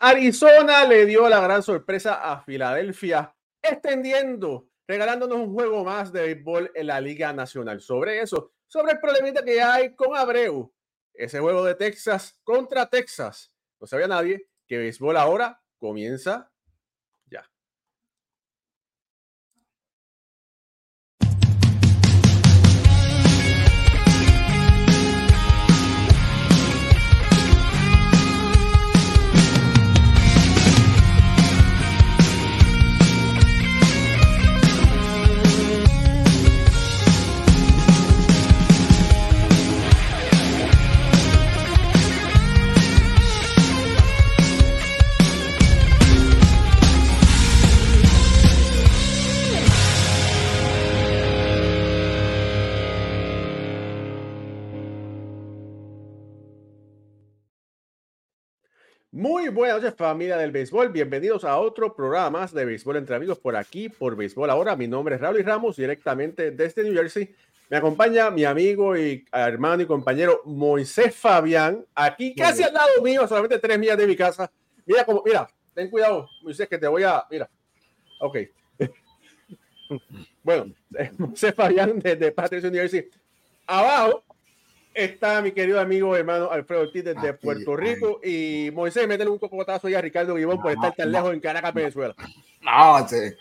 Arizona le dio la gran sorpresa a Filadelfia, extendiendo, regalándonos un juego más de béisbol en la Liga Nacional. Sobre eso, sobre el problemita que hay con Abreu, ese juego de Texas contra Texas. No sabía nadie que béisbol ahora comienza Muy buenas noches familia del béisbol, bienvenidos a otro programa más de béisbol entre amigos por aquí, por béisbol ahora. Mi nombre es Raúl Ramos, directamente desde New Jersey. Me acompaña mi amigo y hermano y compañero Moisés Fabián, aquí casi al lado mío, solamente tres millas de mi casa. Mira como, mira, ten cuidado, Moisés, que te voy a, mira, ok. bueno, Moisés Fabián desde Patricio, New Jersey. Abajo está mi querido amigo hermano Alfredo Ortiz desde Puerto Rico y Moisés, métele un cocotazo ahí a Ricardo Guibón por estar tan lejos en Caracas, Venezuela. No, sé,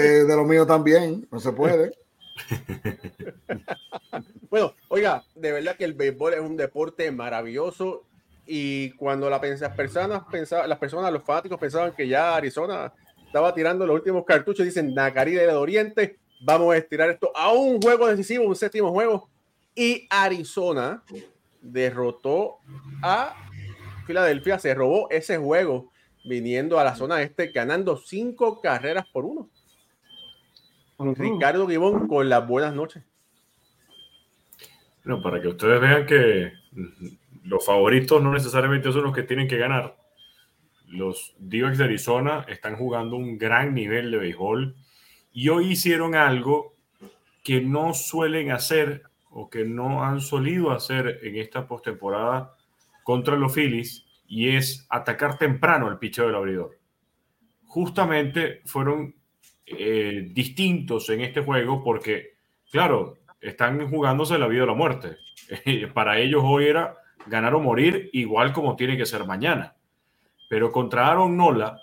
de lo mío también, no se puede. bueno, oiga, de verdad que el béisbol es un deporte maravilloso y cuando la, las personas pensaban, las personas, los fanáticos pensaban que ya Arizona estaba tirando los últimos cartuchos, dicen Nacarida del Oriente, vamos a estirar esto a un juego decisivo, un séptimo juego y Arizona derrotó a Filadelfia, se robó ese juego viniendo a la zona este, ganando cinco carreras por uno. Ricardo Gibón con las buenas noches. Bueno, para que ustedes vean que los favoritos no necesariamente son los que tienen que ganar. Los d de Arizona están jugando un gran nivel de béisbol y hoy hicieron algo que no suelen hacer o que no han solido hacer en esta postemporada contra los Phillies y es atacar temprano el picheo del abridor. Justamente fueron eh, distintos en este juego porque, claro, están jugándose la vida o la muerte. Para ellos hoy era ganar o morir igual como tiene que ser mañana. Pero contra Aaron Nola,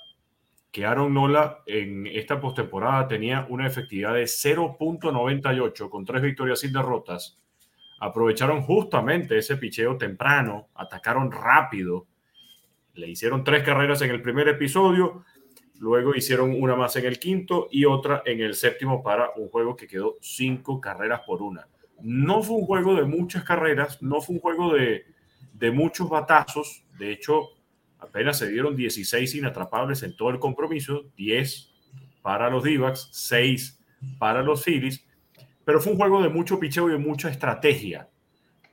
que Aaron Nola en esta postemporada tenía una efectividad de 0.98 con tres victorias sin derrotas, aprovecharon justamente ese picheo temprano, atacaron rápido, le hicieron tres carreras en el primer episodio, luego hicieron una más en el quinto y otra en el séptimo para un juego que quedó cinco carreras por una. No fue un juego de muchas carreras, no fue un juego de, de muchos batazos, de hecho apenas se dieron 16 inatrapables en todo el compromiso, 10 para los d 6 para los Phillies, pero fue un juego de mucho picheo y de mucha estrategia,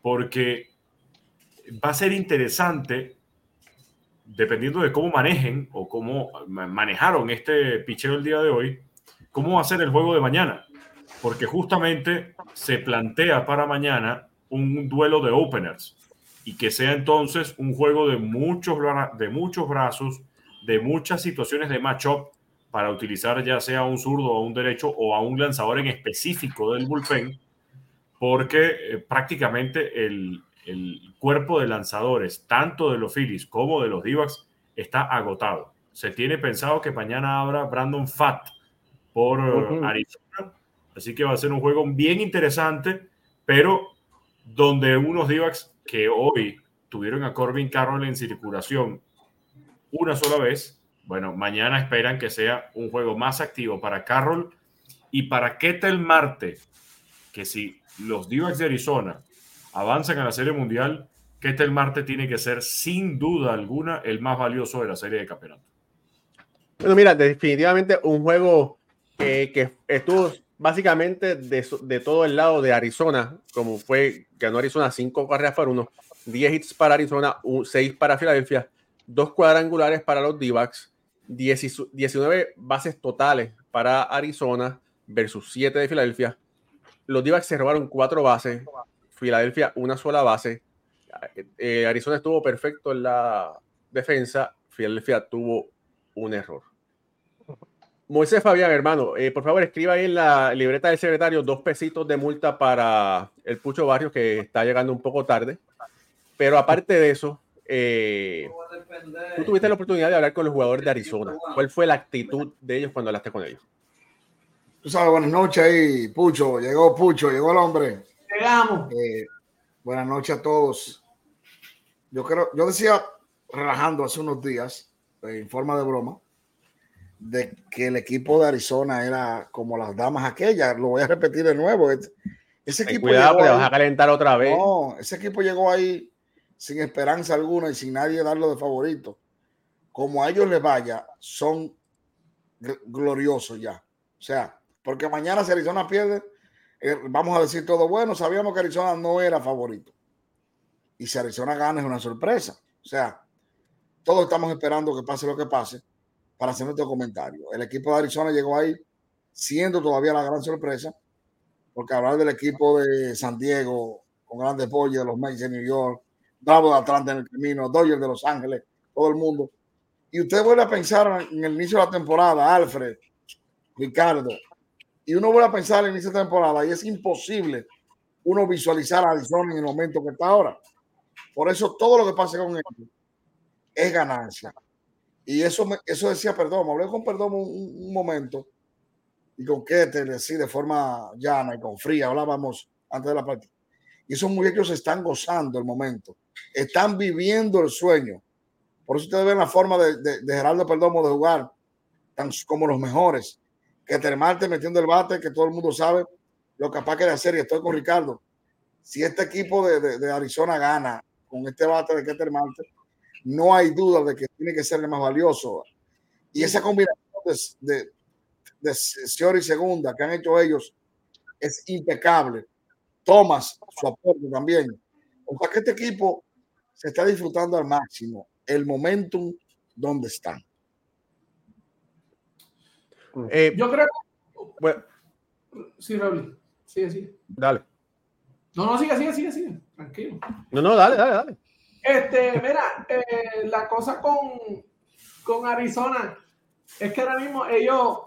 porque va a ser interesante, dependiendo de cómo manejen o cómo manejaron este picheo el día de hoy, cómo va a ser el juego de mañana, porque justamente se plantea para mañana un duelo de openers y que sea entonces un juego de muchos, de muchos brazos, de muchas situaciones de matchup para utilizar ya sea un zurdo o un derecho o a un lanzador en específico del bullpen, porque eh, prácticamente el, cuerpo de lanzadores, tanto de los Phillies como de los Divacs, está agotado. Se tiene pensado que mañana habrá Brandon Fatt por eh, Arizona, así que va a ser un juego bien interesante, pero donde unos Divacs que hoy tuvieron a Corbin Carroll en circulación una sola vez, bueno, mañana esperan que sea un juego más activo para Carroll y para Ketel Marte, que si los d de Arizona avanzan a la Serie Mundial, Ketel Marte tiene que ser sin duda alguna el más valioso de la serie de campeonato. Bueno, mira, definitivamente un juego que estuvo básicamente de, todo el lado de Arizona, como fue, ganó Arizona cinco carreras para uno, 10 hits para Arizona, 6 para Filadelfia, dos cuadrangulares para los d 19 bases totales para Arizona versus 7 de Filadelfia. Los d se robaron 4 bases, Filadelfia una sola base. Eh, Arizona estuvo perfecto en la defensa, Filadelfia tuvo un error. Moisés Fabián, hermano, eh, por favor escriba ahí en la libreta del secretario dos pesitos de multa para el Pucho Barrios que está llegando un poco tarde. Pero aparte de eso, eh, tú tuviste la oportunidad de hablar con los jugadores de Arizona. ¿Cuál fue la actitud de ellos cuando hablaste con ellos? Tú sabes, buenas noches ahí, Pucho. Llegó Pucho, llegó el hombre. Llegamos. Eh, buenas noches a todos. Yo creo, yo decía, relajando hace unos días, en forma de broma, de que el equipo de Arizona era como las damas aquellas. Lo voy a repetir de nuevo. Ese equipo cuidado, vas a calentar otra vez. No, ese equipo llegó ahí sin esperanza alguna y sin nadie darlo de favorito. Como a ellos les vaya, son gloriosos ya. O sea, porque mañana si Arizona pierde, eh, vamos a decir todo bueno. Sabíamos que Arizona no era favorito. Y si Arizona gana es una sorpresa. O sea, todos estamos esperando que pase lo que pase para hacer nuestro comentario. El equipo de Arizona llegó ahí siendo todavía la gran sorpresa, porque hablar del equipo de San Diego con grandes apoyo de los Mets de New York, Bravo de Atlanta en el camino, Dodgers de Los Ángeles, todo el mundo. Y usted vuelve a pensar en el inicio de la temporada, Alfred, Ricardo, y uno vuelve a pensar en el inicio de la temporada y es imposible uno visualizar a Arizona en el momento que está ahora. Por eso todo lo que pase con él es ganancia. Y eso, me, eso decía perdón, me hablé con perdón un, momento y con Ketel, así de forma llana y con fría, hablábamos antes de la partida. Y esos muchachos están gozando el momento, están viviendo el sueño. Por eso ustedes ven la forma de, de, Gerardo Perdomo de jugar tan como los mejores. Que Termarte metiendo el bate, que todo el mundo sabe lo capaz que de hacer. Y estoy con Ricardo. Si este equipo de, de Arizona gana con este bate de Keter Marte, no hay duda de que tiene que ser el más valioso. Y esa combinación de, de, y Segunda que han hecho ellos es impecable. Thomas, su aporte también. O sea que este equipo se está disfrutando al máximo el momentum donde están. Eh, Yo creo bueno, sí, Raúl. Sigue, sigue. Dale. No, no, sigue, sigue, sigue, sigue. Tranquilo. No, no, dale, dale, dale. Este, mira, eh, la cosa con, con Arizona es que ahora mismo ellos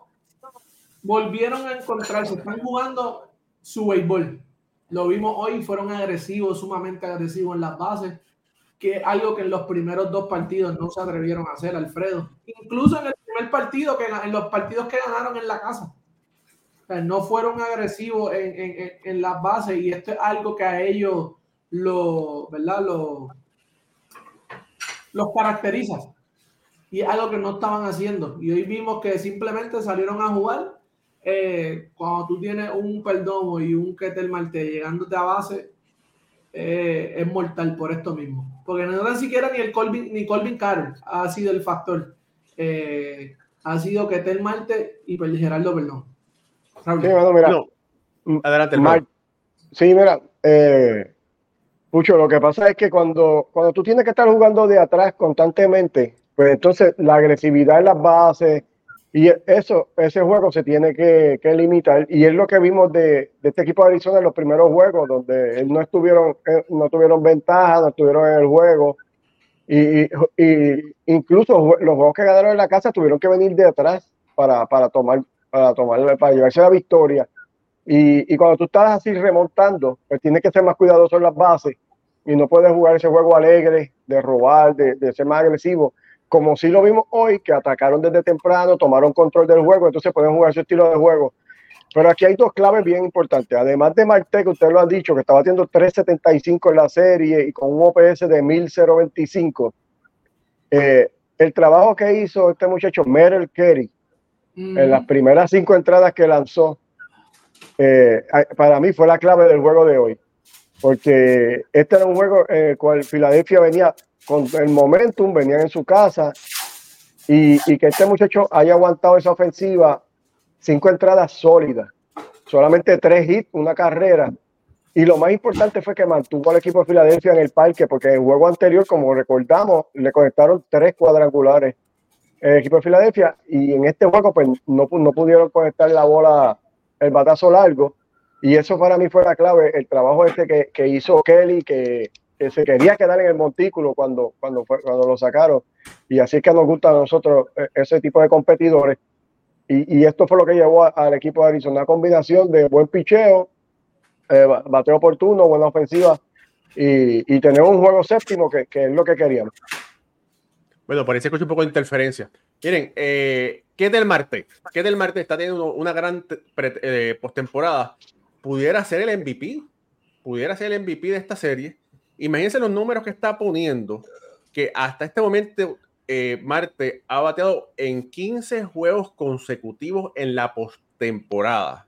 volvieron a encontrarse, están jugando su béisbol. Lo vimos hoy, fueron agresivos, sumamente agresivos en las bases, que es algo que en los primeros dos partidos no se atrevieron a hacer, Alfredo. Incluso en el primer partido, que en los partidos que ganaron en la casa. no fueron agresivos en, en, en, las bases y esto es algo que a ellos lo, ¿verdad? Lo, los caracteriza. Y es algo que no estaban haciendo. Y hoy vimos que simplemente salieron a jugar. Eh, cuando tú tienes un Perdomo y un Ketel Marte llegándote a base, eh, es mortal por esto mismo. Porque no tan siquiera ni el Colvin, ni Colvin Carroll ha sido el factor. Eh, ha sido Ketel Marte y Gerardo Perdón. Adelante, Sí, mira, eh, mucho, lo que pasa es que cuando, cuando tú tienes que estar jugando de atrás constantemente, pues entonces la agresividad en las bases y eso, ese juego se tiene que, limitar. Y es lo que vimos de, este equipo de Arizona en los primeros juegos, donde no estuvieron, eh, no tuvieron ventaja, no estuvieron en el juego. Y, incluso los juegos que ganaron en la casa tuvieron que venir de atrás para, para tomar, para tomar, para llevarse la victoria. Y, cuando tú estás así remontando, pues tienes que ser más cuidadoso en las bases y no puedes jugar ese juego alegre de robar, de, ser más agresivo, como si lo vimos hoy, que atacaron desde temprano, tomaron control del juego, entonces pueden jugar su estilo de juego. Pero aquí hay dos claves bien importantes. Además de Marte, que usted lo ha dicho, que estaba haciendo 3.75 en la serie y con un OPS de 1025, eh, el trabajo que hizo este muchacho, Merrill Kerry, en las primeras cinco entradas que lanzó, eh, para mí fue la clave del juego de hoy. Porque este era un juego en el cual Filadelfia venía con el momentum, venían en su casa y, que este muchacho haya aguantado esa ofensiva, cinco entradas sólidas, solamente tres hits, una carrera. Y lo más importante fue que mantuvo al equipo de Filadelfia en el parque, porque en el juego anterior, como recordamos, le conectaron tres cuadrangulares el equipo de Filadelfia y en este juego pues no pudieron conectar la bola el batazo largo. Y eso para mí fue la clave, el trabajo este que, que hizo Kelly, que, que se quería quedar en el montículo cuando, cuando, cuando lo sacaron. Y así es que nos gusta a nosotros eh, ese tipo de competidores. Y, y esto fue lo que llevó al equipo de Arizona, una combinación de buen picheo, eh, ba- bateo oportuno, buena ofensiva y, y tener un juego séptimo que, que es lo que queríamos. Bueno, ahí se escucha un poco de interferencia. Miren, eh, ¿qué del Marte? ¿Qué del Marte está teniendo una gran eh, postemporada? ¿Pudiera ser el MVP? ¿Pudiera ser el MVP de esta serie? Imagínense los números que está poniendo, que hasta este momento eh, Marte ha bateado en 15 juegos consecutivos en la postemporada.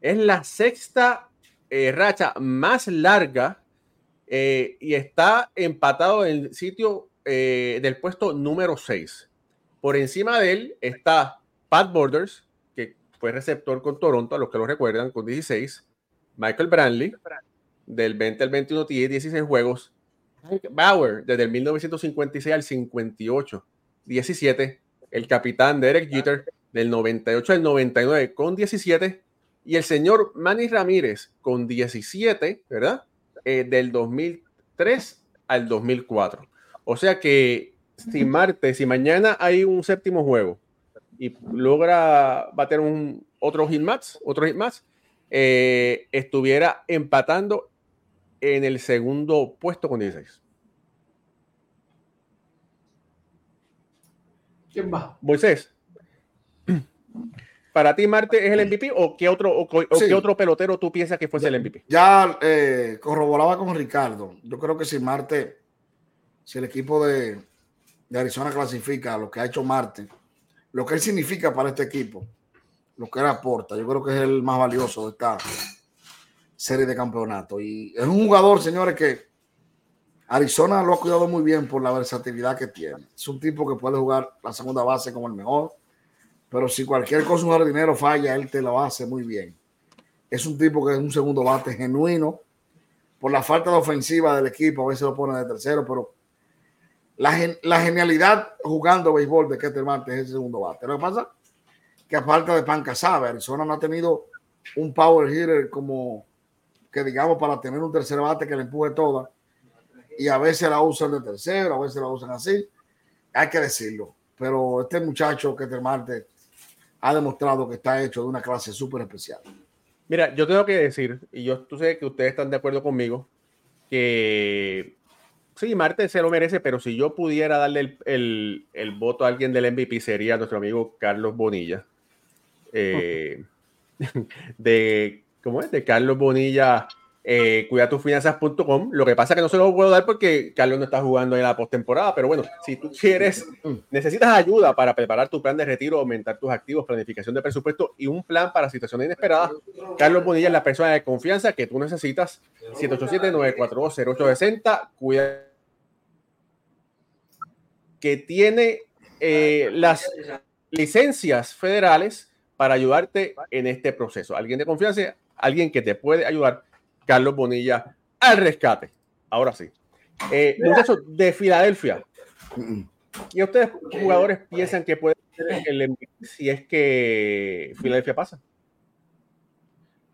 Es la sexta eh, racha más larga eh, y está empatado en el sitio del puesto número 6. Por encima de él está Pat Borders, fue receptor con Toronto, a los que lo recuerdan, con 16. Michael Brantley, del 20 al 21 tiene 16 juegos. Bauer, desde el 1956 al 58, 17. El capitán Derek Jeter, del 98 al 99, con 17. Y el señor Manny Ramírez, con 17, ¿verdad? Eh, del 2003 al 2004. O sea que si Marte, si mañana hay un séptimo juego y logra bater un otro hit más, otro hit más, eh, estuviera empatando en el segundo puesto con 16. ¿Quién va? Moisés, ¿para ti Marte es el MVP o qué otro, o, co- o Sí. qué otro pelotero tú piensas que fuese el MVP? Ya eh, corroboraba con Ricardo. Yo creo que si Marte, si el equipo de, de Arizona clasifica lo que ha hecho Marte, lo que él significa para este equipo, lo que él aporta, yo creo que es el más valioso de esta serie de campeonato. Y es un jugador, señores, que Arizona lo ha cuidado muy bien por la versatilidad que tiene. Es un tipo que puede jugar la segunda base como el mejor, pero si cualquier cosa un jardinero falla, él te lo hace muy bien. Es un tipo que es un segundo bate genuino. Por la falta de ofensiva del equipo, a veces lo pone de tercero, pero la, la genialidad jugando béisbol de Ketel Marte es el segundo bate. Lo que pasa que a falta de Pan sabe, Arizona no ha tenido un power hitter como que digamos para tener un tercer bate que le empuje toda. Y a veces la usan de tercero, a veces la usan así. Hay que decirlo. Pero este muchacho Ketel Marte ha demostrado que está hecho de una clase súper especial. Mira, yo tengo que decir, y yo tú sé que ustedes están de acuerdo conmigo, que sí, Marte se lo merece, pero si yo pudiera darle el, el- el voto a alguien del MVP sería nuestro amigo Carlos Bonilla. Eh, de, ¿cómo es? De Carlos Bonilla, eh, cuidatufinanzas.com. Lo que pasa es que no se lo puedo dar porque Carlos no está jugando en la postemporada, pero bueno, si tú quieres, necesitas ayuda para preparar tu plan de retiro, aumentar tus activos, planificación de presupuesto y un plan para situaciones inesperadas, Carlos Bonilla es la persona de confianza que tú necesitas. 787-942-0860. Cuida que tiene eh, las licencias federales para ayudarte en este proceso. Alguien de confianza, alguien que te puede ayudar, Carlos Bonilla, al rescate. Ahora sí. Eh, muchachos de Filadelfia, ¿y ustedes jugadores piensan que puede ser el MVP si es que Filadelfia pasa?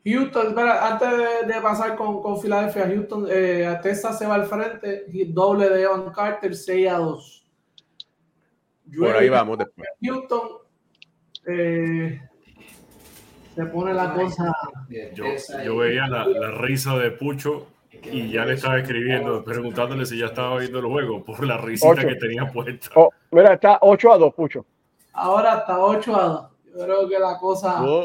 Houston, espera, antes de, de pasar con, con Filadelfia, Houston, eh, a Texas se va al frente, y doble de Evan Carter, 6 a 2. Por ahí vamos después. Houston, eh, se pone la cosa. Yo, yo veía la, la risa de Pucho y ya le estaba escribiendo, preguntándole si ya estaba viendo el juego por la risita Ocho. que tenía puesta. Oh, mira, está 8 a 2, Pucho. Ahora hasta 8 a 2. Yo creo que la cosa. Yo-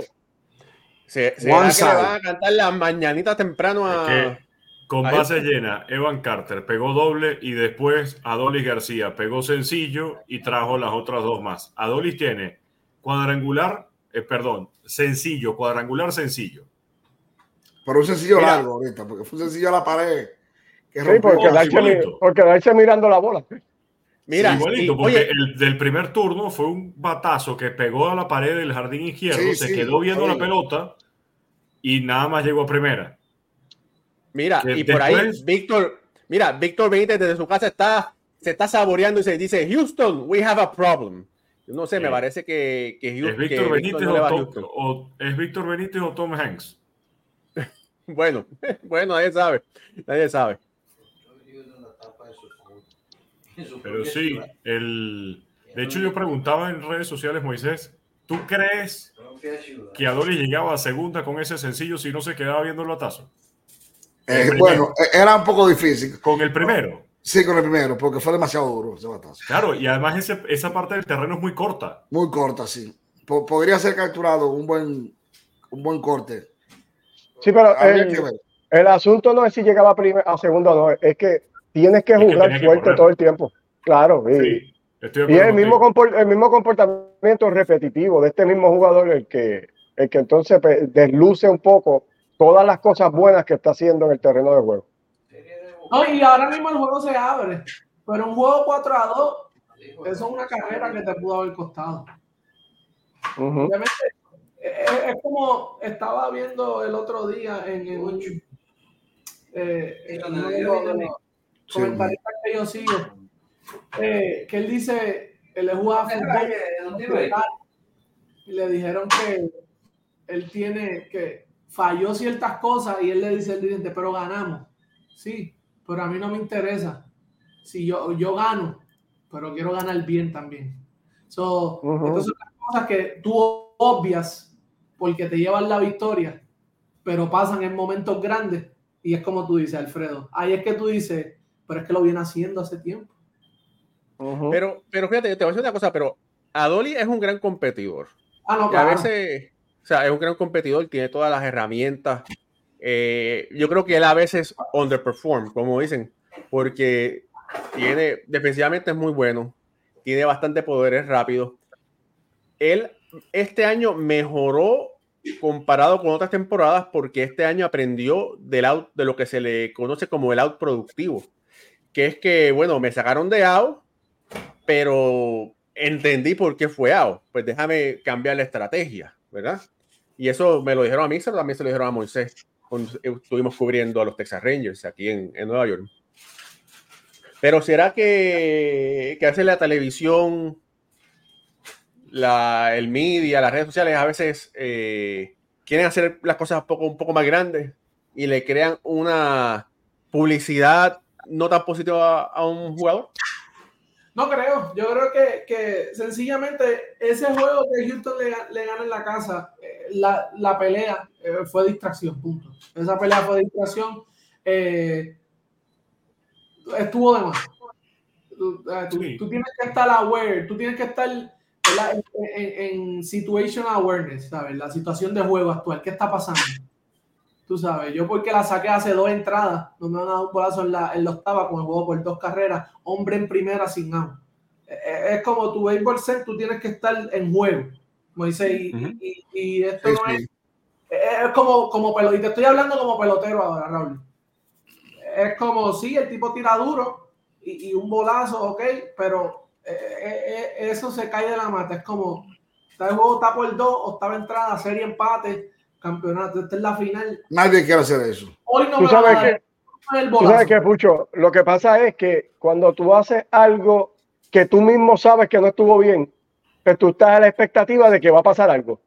se, se que le van a cantar las mañanitas temprano a. Es que con Ahí base llena, Evan Carter pegó doble y después Adolis García pegó sencillo y trajo las otras dos más. Adolis tiene cuadrangular, eh, perdón, sencillo, cuadrangular, sencillo. Pero un sencillo Mira. largo ahorita, porque fue un sencillo a la pared. Que Sí, rompió. por quedarse, igualito. por quedarse mirando la bola. Mira, Igualito, y- porque oye, el del primer turno fue un batazo que pegó a la pared del jardín izquierdo, Sí, se sí, quedó viendo sí. la pelota y nada más llegó a primera. Mira, y por ahí, Víctor, mira, Víctor Benítez desde su casa está, se está saboreando y se dice, Houston, we have a problem. No sé, me parece que, que ¿Es Houston, Víctor que Benítez, no le va a o, Houston. Tom- o- ¿Es Víctor Benítez o Tom Hanks? Bueno, bueno, nadie sabe, nadie sabe. Pero sí, el... de hecho yo preguntaba en redes sociales, Moisés, ¿tú crees que Adolis llegaba a segunda con ese sencillo si no se quedaba viendo el batazo? Eh, bueno, eh, era un poco difícil. Con el primero. Sí, con el primero, porque fue demasiado duro ese batazo. Claro, y además ese, esa parte del terreno es muy corta. Muy corta, sí. podría ser capturado un buen, un buen corte. Sí, pero el, el, asunto no es si llegaba a, a segundo o no, es que tienes que jugar fuerte todo el tiempo. Claro, y, y el mismo, el mismo comportamiento repetitivo de este mismo jugador el que, el que entonces pues, desluce un poco todas las cosas buenas que está haciendo en el terreno de juego. No, y ahora mismo el juego se abre, pero un juego 4 a 2, eso es una carrera que te pudo haber costado. Obviamente, es, como estaba viendo el otro día en, el eh, en comentaristas que yo sigo, eh, que él dice, él le jugaba fútbol y le dijeron que él tiene que falló ciertas cosas y él le dice al dirigente, pero ganamos. Sí, pero a mí no me interesa. Si yo, yo gano, pero quiero ganar bien también. So, Entonces, son cosas que tú obvias porque te llevan la victoria, pero pasan en momentos grandes y es como tú dices, Alfredo. Ahí es que tú dices, pero es que lo viene haciendo hace tiempo. Pero, pero fíjate, te voy a decir una cosa, pero Adoli es un gran competidor. Ah, no, claro. a veces, sea, es un gran competidor, tiene todas las herramientas. Eh, yo creo que él a veces underperform, como dicen, porque tiene, defensivamente es muy bueno, tiene bastante poderes rápidos. Él este año mejoró comparado con otras temporadas porque este año aprendió del out, de lo que se le conoce como el out productivo que es que, bueno, me sacaron de AO, pero entendí por qué fue AO. Pues déjame cambiar la estrategia, ¿verdad? Y eso me lo dijeron a mí, pero también se lo dijeron a Moisés cuando estuvimos cubriendo a los Texas Rangers aquí en, Nueva York. Pero ¿será que, que hace la televisión, la, el media, las redes sociales a veces eh, quieren hacer las cosas un poco, más grandes y le crean una publicidad no tan positivo a, un jugador? No creo. Yo creo que, que sencillamente ese juego que Houston le, le gana en la casa, eh, la, la, pelea eh, fue distracción, punto. Esa pelea fue distracción. Eh, estuvo de más. Tú, tú, tienes que estar aware, tú tienes que estar en, en, en, situation awareness, ¿sabes? La situación de juego actual, ¿qué está pasando? Tú sabes, yo porque la saqué hace dos entradas, no me han dado un bolazo en la, en la octava con el juego por dos carreras, hombre en primera sin out. E, e, es como tu béisbol set, tú tienes que estar en juego. Como dice, y, y, esto no es. Es como, como pelotero, y te estoy hablando como pelotero ahora, Raúl. Es como, sí, el tipo tira duro y, un bolazo, ok, pero eh, eh, eh, eso se cae de la mata. Es como, está el juego está por dos, octava entrada, serie empate campeonato, esta es la final. Nadie quiere hacer eso. Hoy no ¿Tú sabes que, ¿Tú sabes que, Pucho? Lo que pasa es que cuando tú haces algo que tú mismo sabes que no estuvo bien, pues tú estás a la expectativa de que va a pasar algo.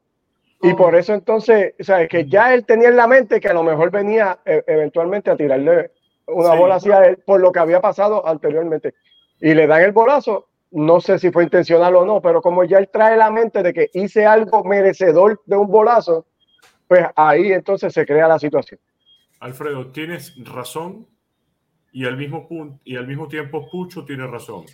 Y por eso entonces, sabes que ya él tenía en la mente que a lo mejor venía eh, eventualmente a tirarle una bola hacia él por lo que había pasado anteriormente. Y le dan el bolazo, no sé si fue intencional o no, pero como ya él trae la mente de que hice algo merecedor de un bolazo, pues ahí entonces se crea la situación. Alfredo, tienes razón y al mismo, punto, y al mismo tiempo Pucho tiene razón.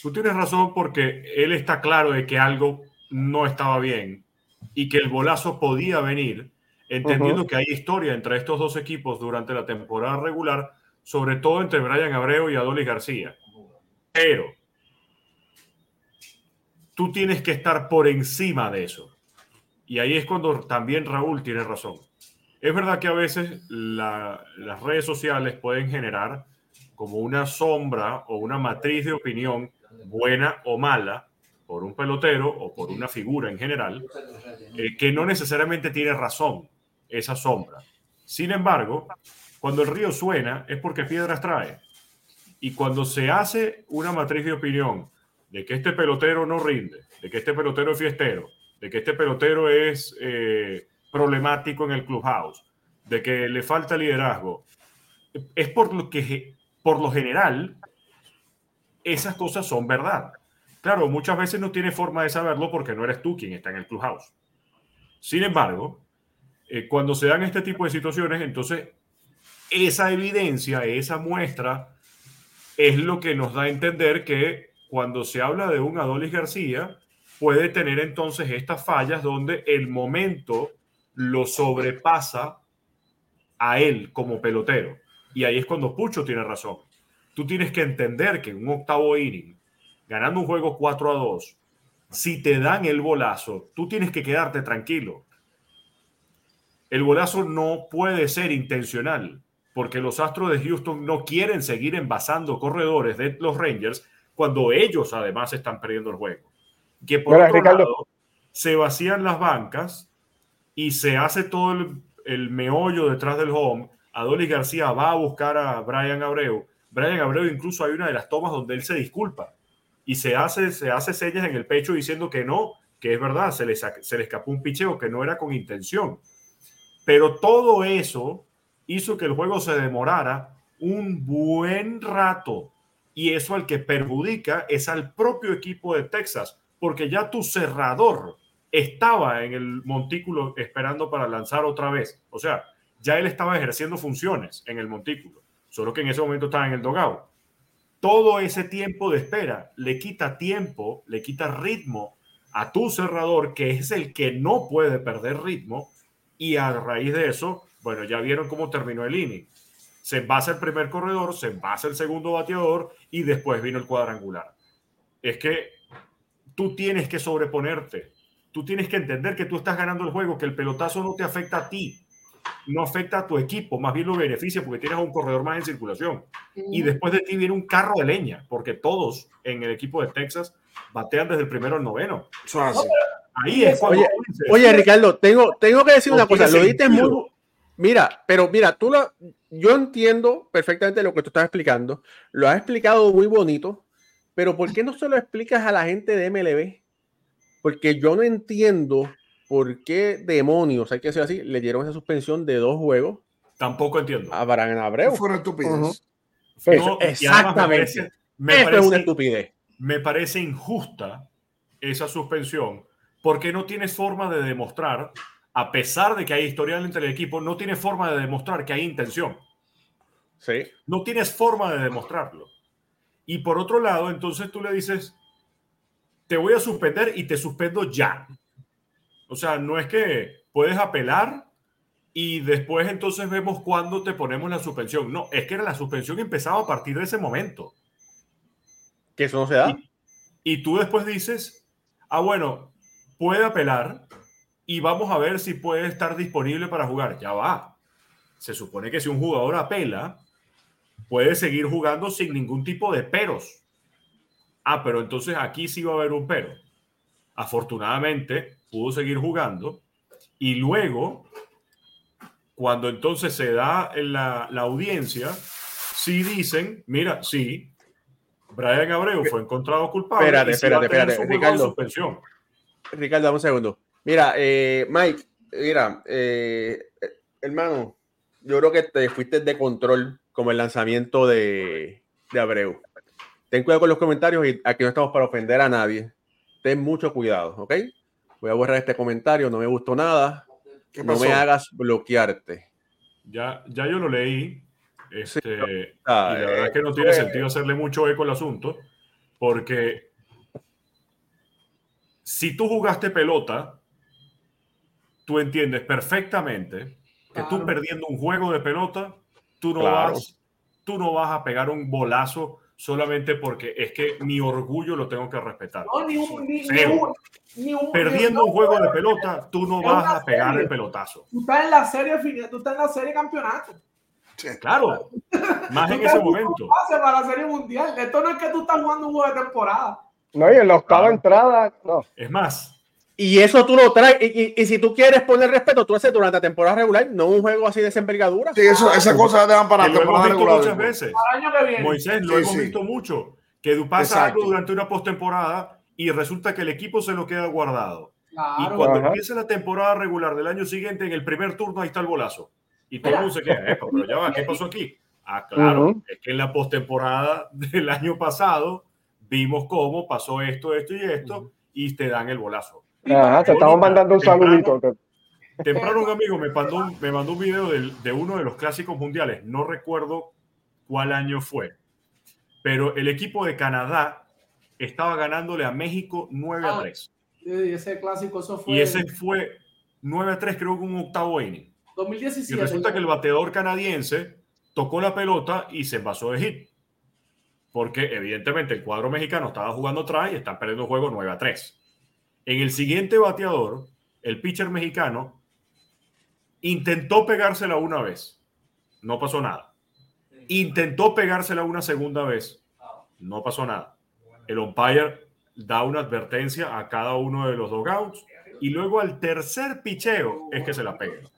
Tú tienes razón porque él está claro de que algo no estaba bien y que el bolazo podía venir, entendiendo que hay historia entre estos dos equipos durante la temporada regular, sobre todo entre Brian Abreu y Adolis García. Pero tú tienes que estar por encima de eso. Y ahí es cuando también Raúl tiene razón. Es verdad que a veces las redes sociales pueden generar como una sombra o una matriz de opinión buena o mala por un pelotero o por una figura en general, eh, que no necesariamente tiene razón esa sombra. Sin embargo, cuando el río suena es porque piedras trae. Y cuando se hace una matriz de opinión de que este pelotero no rinde, de que este pelotero es fiestero, de que este pelotero es eh, problemático en el clubhouse, de que le falta liderazgo, es por lo que por lo general esas cosas son verdad. Claro, muchas veces no tiene forma de saberlo porque no eres tú quien está en el clubhouse. Sin embargo, eh, cuando se dan este tipo de situaciones, entonces esa evidencia, esa muestra, es lo que nos da a entender que cuando se habla de un Adolis García, puede tener entonces estas fallas donde el momento lo sobrepasa a él como pelotero. Y ahí es cuando Pucho tiene razón. Tú tienes que entender que en un octavo inning, ganando un juego 4 a 2, si te dan el bolazo, tú tienes que quedarte tranquilo. El bolazo no puede ser intencional, porque los Astros de Houston no quieren seguir envasando corredores de los Rangers cuando ellos además están perdiendo el juego. Que por otro lado, se vacían las bancas y se hace todo el, el meollo detrás del home. Adolis García va a buscar a Brian Abreu. Brian Abreu incluso hay una de las tomas donde él se disculpa y se hace, se hace señas en el pecho diciendo que no, que es verdad, se le, se le escapó un picheo, que no era con intención. Pero todo eso hizo que el juego se demorara un buen rato. Y eso al que perjudica es al propio equipo de Texas, porque ya tu cerrador estaba en el montículo esperando para lanzar otra vez. O sea, ya él estaba ejerciendo funciones en el montículo, solo que en ese momento estaba en el dogado todo ese tiempo de espera le quita tiempo, le quita ritmo a tu cerrador, que es el que no puede perder ritmo, y a raíz de eso, bueno, ya vieron cómo terminó el inning. Se basa el primer corredor, se basa el segundo bateador y después vino el cuadrangular. Es que tú tienes que sobreponerte, tú tienes que entender que tú estás ganando el juego, que el pelotazo no te afecta a ti, no afecta a tu equipo, más bien lo beneficia porque tienes a un corredor más en circulación. Y después de ti viene un carro de leña, porque todos en el equipo de Texas batean desde el primero al noveno. Ahí es oye, oye, Ricardo, tengo, tengo que decir una cosa, lo dices muy... Mira, pero mira, tú lo, yo entiendo perfectamente lo que tú estás explicando, lo has explicado muy bonito, pero ¿por qué no se lo explicas a la gente de MLB? Porque yo no entiendo ¿por qué demonios, hay que decir así, le dieron esa suspensión de dos juegos? Tampoco entiendo. A Abreu. Fue una estupidez. exactamente. Me parece, una estupidez. Me parece injusta esa suspensión porque no tienes forma de demostrar, a pesar de que hay historial entre el equipo, no tienes forma de demostrar que hay intención. Sí. No tienes forma de demostrarlo. Y por otro lado, entonces tú le dices, te voy a suspender y te suspendo ya. O sea, no es que puedes apelar y después entonces vemos cuándo te ponemos la suspensión. No, es que la suspensión empezaba a partir de ese momento. Que eso no se da. Y, y tú después dices, ah, bueno, puede apelar y vamos a ver si puede estar disponible para jugar. Ya va. Se supone que si un jugador apela, puede seguir jugando sin ningún tipo de peros. Ah, pero entonces aquí sí va a haber un pero. Afortunadamente, pudo seguir jugando y luego, cuando entonces se da la, la audiencia, sí dicen, mira, sí, Brian Abreu fue encontrado culpable. Espérate, espérate, espérate, Ricardo. Ricardo, dame un segundo. Mira, eh, Mike, mira, eh, hermano, yo creo que te fuiste de control como el lanzamiento de, de Abreu. Ten cuidado con los comentarios y aquí no estamos para ofender a nadie. Ten mucho cuidado, ¿ok? voy a borrar este comentario, no me gustó nada. No me hagas bloquearte. Ya, ya yo lo leí. Este, y la verdad es que no tiene sentido hacerle mucho eco al asunto, porque si tú jugaste pelota, tú entiendes perfectamente que tú perdiendo un juego de pelota, tú no, vas, tú no vas a pegar un bolazo solamente porque es que mi orgullo lo tengo que respetar. Perdiendo un juego de pelota, tú no vas a pegar el pelotazo. Tú estás en la serie tú estás en la serie campeonato. Claro, más en ese momento. Para la serie mundial. Esto no es que tú estás jugando un juego de temporada. No, y en la octava entrada, no. Es más, y eso tú lo traes. Y, y, si tú quieres poner respeto, tú haces durante la temporada regular, no un juego así de desenvergadura. Sí, eso, esa cosa la para la temporada regular. muchas veces. Moisés, lo hemos visto mucho. Que tú pasas algo durante una postemporada y resulta que el equipo se lo queda guardado. y cuando empieza la temporada regular del año siguiente, en el primer turno, ahí está el bolazo. Y todo el mundo se queda, pero ya va, ¿qué pasó aquí? Ah, claro, es que en la postemporada del año pasado vimos cómo pasó esto, esto y esto, y te dan el bolazo. Ajá, te estamos mandando un saludito. Temprano un amigo me mandó un, me mandó un video del- de, uno de los clásicos mundiales, no recuerdo cuál año fue, pero el equipo de Canadá estaba ganándole a México 9 a Ah, 3. Y ese clásico, eso fue Y ese fue 9 a 3, creo que un octavo inning. Y 2017. resulta que el bateador canadiense tocó la pelota y se pasó de hit. Porque evidentemente el cuadro mexicano estaba jugando atrás y están perdiendo el juego 9 a 3. En el siguiente bateador, el pitcher mexicano intentó pegársela una vez. No pasó nada. Intentó pegársela una segunda vez. No pasó nada. El umpire da una advertencia a cada uno de los dogouts y luego al tercer picheo es que se la pega.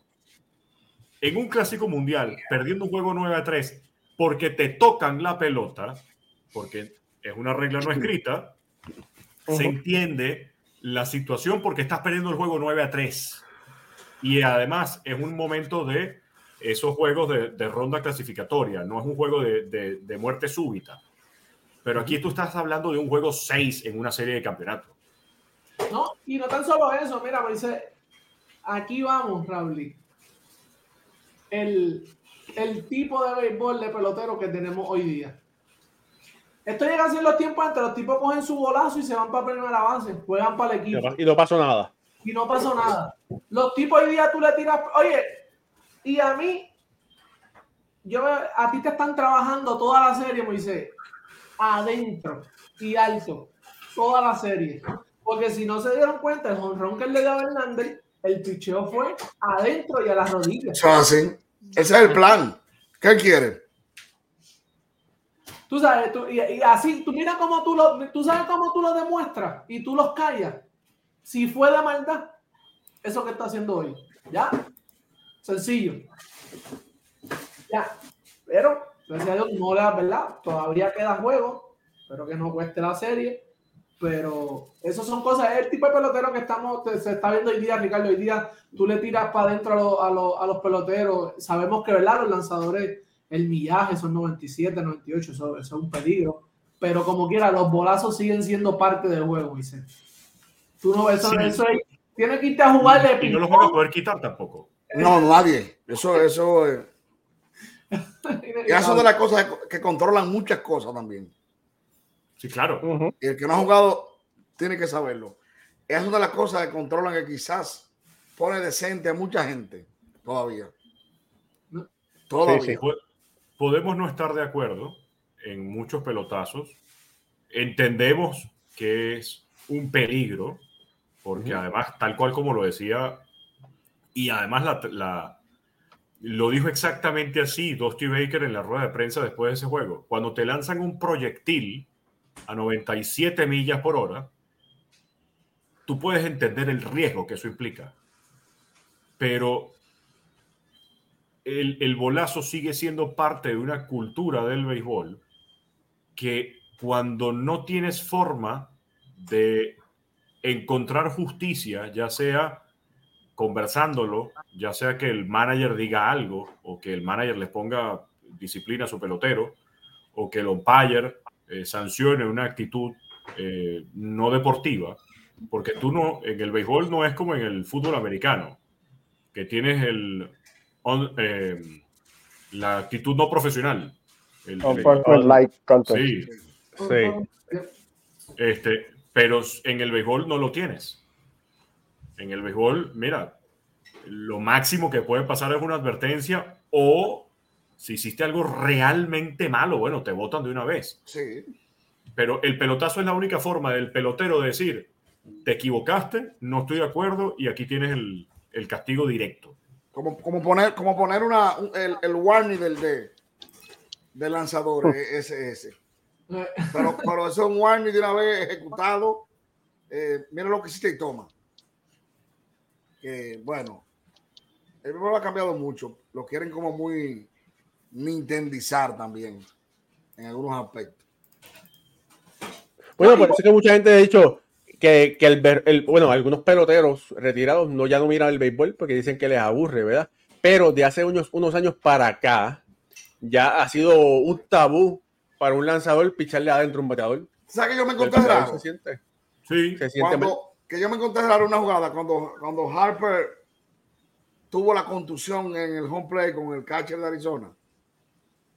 En un clásico mundial, perdiendo un juego 9 a 3 porque te tocan la pelota, porque es una regla no escrita, se entiende la situación porque estás perdiendo el juego 9 a 3. Y además es un momento de esos juegos de, ronda clasificatoria, no es un juego de, de- de muerte súbita. Pero aquí tú estás hablando de un juego 6 en una serie de campeonato. No, y no tan solo eso, mira, me dice, aquí vamos, Raúl. El, el tipo de béisbol de pelotero que tenemos hoy día. Esto llega así en los tiempos antes, los tipos cogen su golazo y se van para primera base, juegan para el equipo Y no pasó nada. y no pasó nada. Los tipos hoy día tú le tiras, oye, y a mí, yo a ti te están trabajando toda la serie, me dice, adentro y alto, toda la serie. Porque si no se dieron cuenta, el jonrón que le dio a Hernández, el picheo fue adentro y a las rodillas. Eso es así. Ese es el plan. ¿Qué quiere? Tú sabes, tú- y, así, tú mira cómo tú lo, tú sabes cómo tú lo demuestras y tú los callas. Si fue de maldad, eso que está haciendo hoy. ¿Ya? Sencillo. Ya. Pero, gracias a Dios, no le da verdad. Todavía queda juego. Espero que no cueste la serie. Pero eso son cosas, el tipo de pelotero que estamos, se está viendo hoy día, Ricardo. Hoy día tú le tiras para adentro a, los- a a los peloteros. Sabemos que, ¿verdad? Los lanzadores, el millaje son 97, 98, eso, eso es un peligro. Pero como quiera, los bolazos siguen siendo parte del juego, dice. Tú no, eso, Sí. eso es, tienes que irte a jugar de Y no los van a ping-pong. poder quitar tampoco. No, nadie. Eso, eso, eh, y eso es de las cosas que controlan muchas cosas también. Sí, claro. Y el que no ha jugado tiene que saberlo. Es una de las cosas que controlan que quizás pone decente a mucha gente todavía. Todavía. Sí, sí. Po- Podemos no estar de acuerdo en muchos pelotazos. Entendemos que es un peligro, porque además, tal cual como lo decía, y además la, la- lo dijo exactamente así Dusty Baker en la rueda de prensa después de ese juego. Cuando te lanzan un proyectil a 97 millas por hora, tú puedes entender el riesgo que eso implica. Pero el, el bolazo sigue siendo parte de una cultura del béisbol que cuando no tienes forma de encontrar justicia, ya sea conversándolo, ya sea que el manager diga algo o que el manager les ponga disciplina a su pelotero o que el umpire eh, sancione una actitud eh, no deportiva, porque tú no, en el béisbol no es como en el fútbol americano, que tienes el, on- eh, la actitud no profesional. El- el- Unsportsmanlike content. sí, Sí. este, pero en el béisbol no lo tienes. En el béisbol, mira, lo máximo que puede pasar es una advertencia o si hiciste algo realmente malo, bueno, te votan de una vez. Sí. Pero el pelotazo es la única forma del pelotero de decir, te equivocaste, no estoy de acuerdo y aquí tienes el, el castigo directo. Como, como poner, como poner una, un- el, el warning del, de, del lanzador, eh, ese, ese. Pero, pero eso es un warning de una vez ejecutado. Eh, mira lo que hiciste y toma. Que bueno, el béisbol ha cambiado mucho. Lo quieren como muy nintendizar también en algunos aspectos. Bueno, por eso es que mucha gente ha dicho que, que el, el- bueno, algunos peloteros retirados no ya no miran el béisbol porque dicen que les aburre, ¿verdad? Pero de hace unos, unos años para acá ya ha sido un tabú para un lanzador picharle adentro a un bateador. ¿Sabes que yo me encontré raro? se siente, Sí, se siente. Cuando, que yo me encontré raro una jugada cuando, cuando Harper tuvo la contusión en el home play con el catcher de Arizona.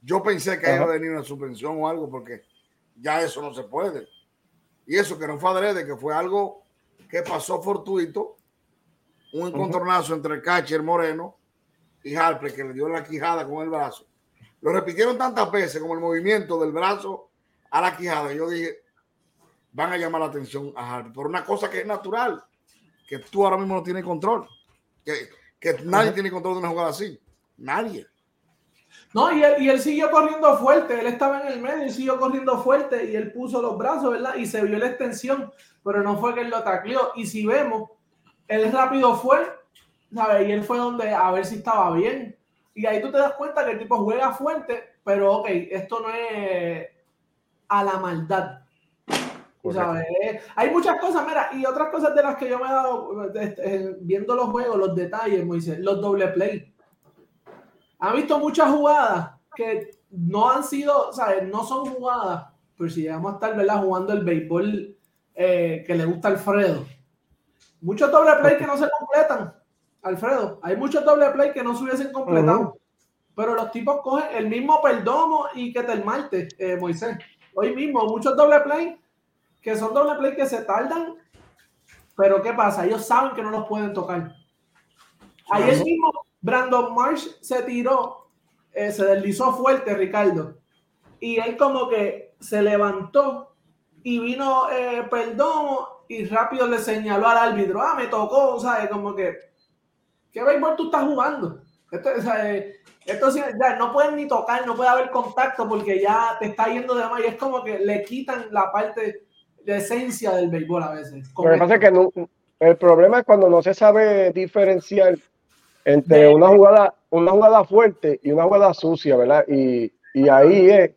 Yo pensé que Ajá. iba a venir una suspensión o algo porque ya eso no se puede. Y eso que no fue adrede, que fue algo que pasó fortuito, un encontronazo entre el catcher Moreno y Harper que le dio la quijada con el brazo. Lo repitieron tantas veces como el movimiento del brazo a la quijada. Yo dije, van a llamar la atención a Harper por una cosa que es natural, que tú ahora mismo no tienes control, que, que nadie tiene control de una jugada así. Nadie. No, y él, y él siguió corriendo fuerte, él estaba en el medio y siguió corriendo fuerte y él puso los brazos, ¿verdad? Y se vio la extensión, pero no fue que él lo tacleó. Y si vemos, él rápido fue, ¿sabes? Y él fue donde a ver si estaba bien. Y ahí tú te das cuenta que el tipo juega fuerte, pero ok, esto no es a la maldad. Sabes, Hay muchas cosas, mira, y otras cosas de las que yo me he dado eh, viendo los juegos, los detalles, Moisés, los doble play. Han visto muchas jugadas que no han sido, ¿sabes? No son jugadas, pero si llegamos a estar, ¿verdad? Jugando el béisbol eh, que le gusta a Alfredo. Muchos doble play que no se completan, Alfredo. Hay muchos doble play que no se hubiesen completado. Pero los tipos cogen el mismo perdomo y que te el martes, eh, Moisés. Hoy mismo, muchos doble play que son doble play que se tardan, pero ¿qué pasa? Ellos saben que no los pueden tocar. Ayer mismo Brandon Marsh se tiró, eh, se deslizó fuerte, Ricardo, y él como que se levantó y vino eh, Perdomo y rápido le señaló al árbitro, ah, me tocó, ¿sabes? Como que, ¿qué béisbol tú estás jugando? Esto, sea, eh, esto ya no pueden ni tocar, no puede haber contacto porque ya te está yendo de más y es como que le quitan la parte de esencia del béisbol a veces. Lo que pasa es que no- el problema es cuando no se sabe diferenciar entre una jugada, una jugada fuerte y una jugada sucia, ¿verdad? Y, y ahí es,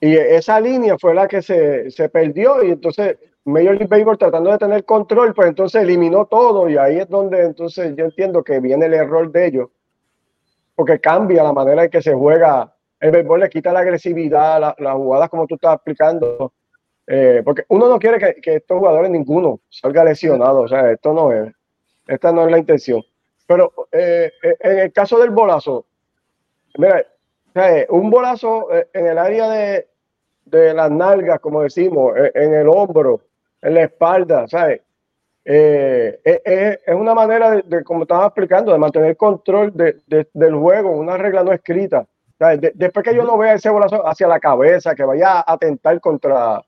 y esa línea fue la que se, se perdió y entonces Major League Baseball tratando de tener control, pues entonces eliminó todo y ahí es donde entonces yo entiendo que viene el error de ellos, porque cambia la manera en que se juega. El béisbol le quita la agresividad, la- las jugadas como tú estás explicando. Eh, porque uno no quiere que, que estos jugadores ninguno salga lesionado, o sea, esto no es, esta no es la intención. Pero eh, eh, en el caso del bolazo, mira, eh, un bolazo eh, en el área de, de las nalgas, como decimos, en el hombro, en la espalda, ¿sabes? Eh, es una manera de, como estaba explicando, de mantener control de- de- del juego, una regla no escrita. después que yo no vea ese bolazo hacia la cabeza, que vaya a atentar contra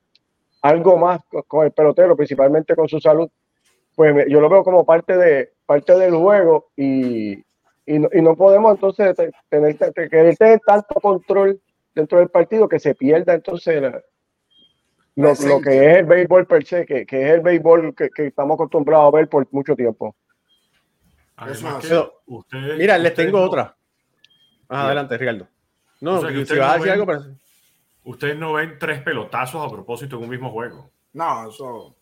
algo más con el pelotero, principalmente con su salud, pues yo lo veo como parte de parte del juego y, y, no, y no podemos entonces te- tener, te- te- querer tener tanto control dentro del partido que se pierda entonces la- lo, lo que es el béisbol per se, que, que es el béisbol que, que estamos acostumbrados a ver por mucho tiempo. Además ustedes, Mira, les tengo no- otra. Ah, adelante, Ricardo. No, O sea, que si vas a decir ven- algo, pero... Ustedes no ven tres pelotazos a propósito en un mismo juego. No, eso.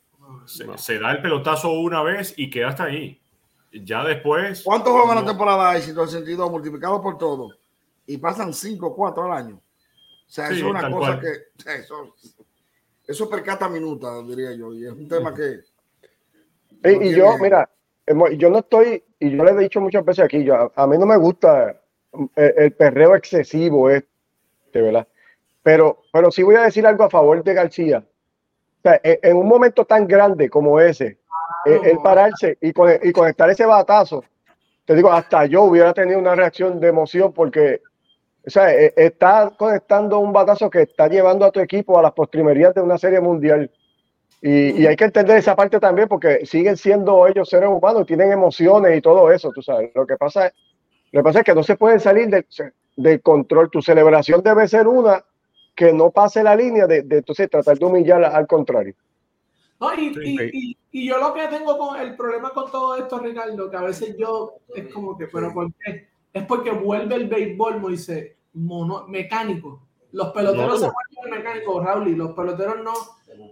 Se, No. se da el pelotazo una vez y queda hasta ahí. Ya después. ¿Cuántos juegos en la temporada hay? 162 multiplicado por todo. Y pasan 5 o 4 al año. O sea, Sí, eso es una cosa cual. que. Eso, eso percata minuta, diría yo. Y es un tema que. Y, no y yo, mira, yo no estoy, y yo le he dicho muchas veces aquí, yo, a, a mí no me gusta el, el perreo excesivo este, ¿verdad? Pero, pero sí voy a decir algo a favor de García. Sea, en, en un momento tan grande como ese, eh, el pararse y, con- y conectar ese batazo, te digo, hasta yo hubiera tenido una reacción de emoción porque, o sea, eh, está conectando un batazo que está llevando a tu equipo a las postrimerías de una serie mundial. Y, y hay que entender esa parte también porque siguen siendo ellos seres humanos, tienen emociones y todo eso, tú sabes. Lo que pasa es, lo que pasa es que no se pueden salir del, del control. Tu celebración debe ser una que no pase la línea de, de entonces tratar de humillar al contrario. No, y, y- y yo lo que tengo con el problema con todo esto, Ricardo, que a veces yo es como que, pero ¿por qué? Es porque vuelve el béisbol, Moisés, mono, mecánico. Los peloteros No, no. se vuelven mecánicos, Raúl, y los peloteros no.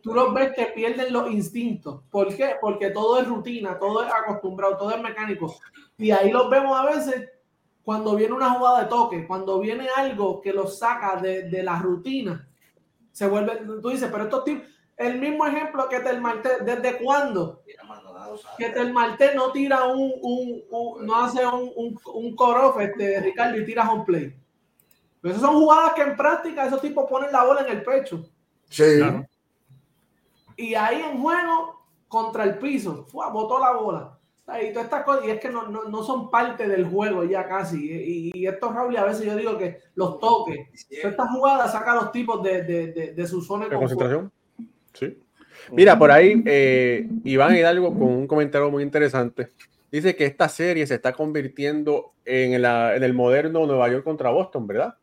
Tú los ves que pierden los instintos. ¿Por qué? Porque todo es rutina, todo es acostumbrado, todo es mecánico. Y ahí los vemos a veces cuando viene una jugada de toque, cuando viene algo que los saca de, de la rutina, se vuelve, tú dices, pero estos tipos, el mismo ejemplo que Tel Marte, ¿desde cuándo? Que Tel Marte no tira un, un, un no hace un, un, un este, Ricardo, y tira home play. Pero esas son jugadas que en práctica esos tipos ponen la bola en el pecho. Sí. Claro. Y ahí en juego, contra el piso, fue, botó la bola. Y, todas estas cosas, y es que no, no, no son parte del juego ya casi. Y, y estos Raúl, a veces yo digo que los toques, estas jugadas sacan a los tipos de, de, de, de su zona de ¿De confort. concentración? Sí. Mira, por ahí eh, Iván Hidalgo con un comentario muy interesante. Dice que esta serie se está convirtiendo en, la- en el moderno Nueva York contra Boston, ¿verdad?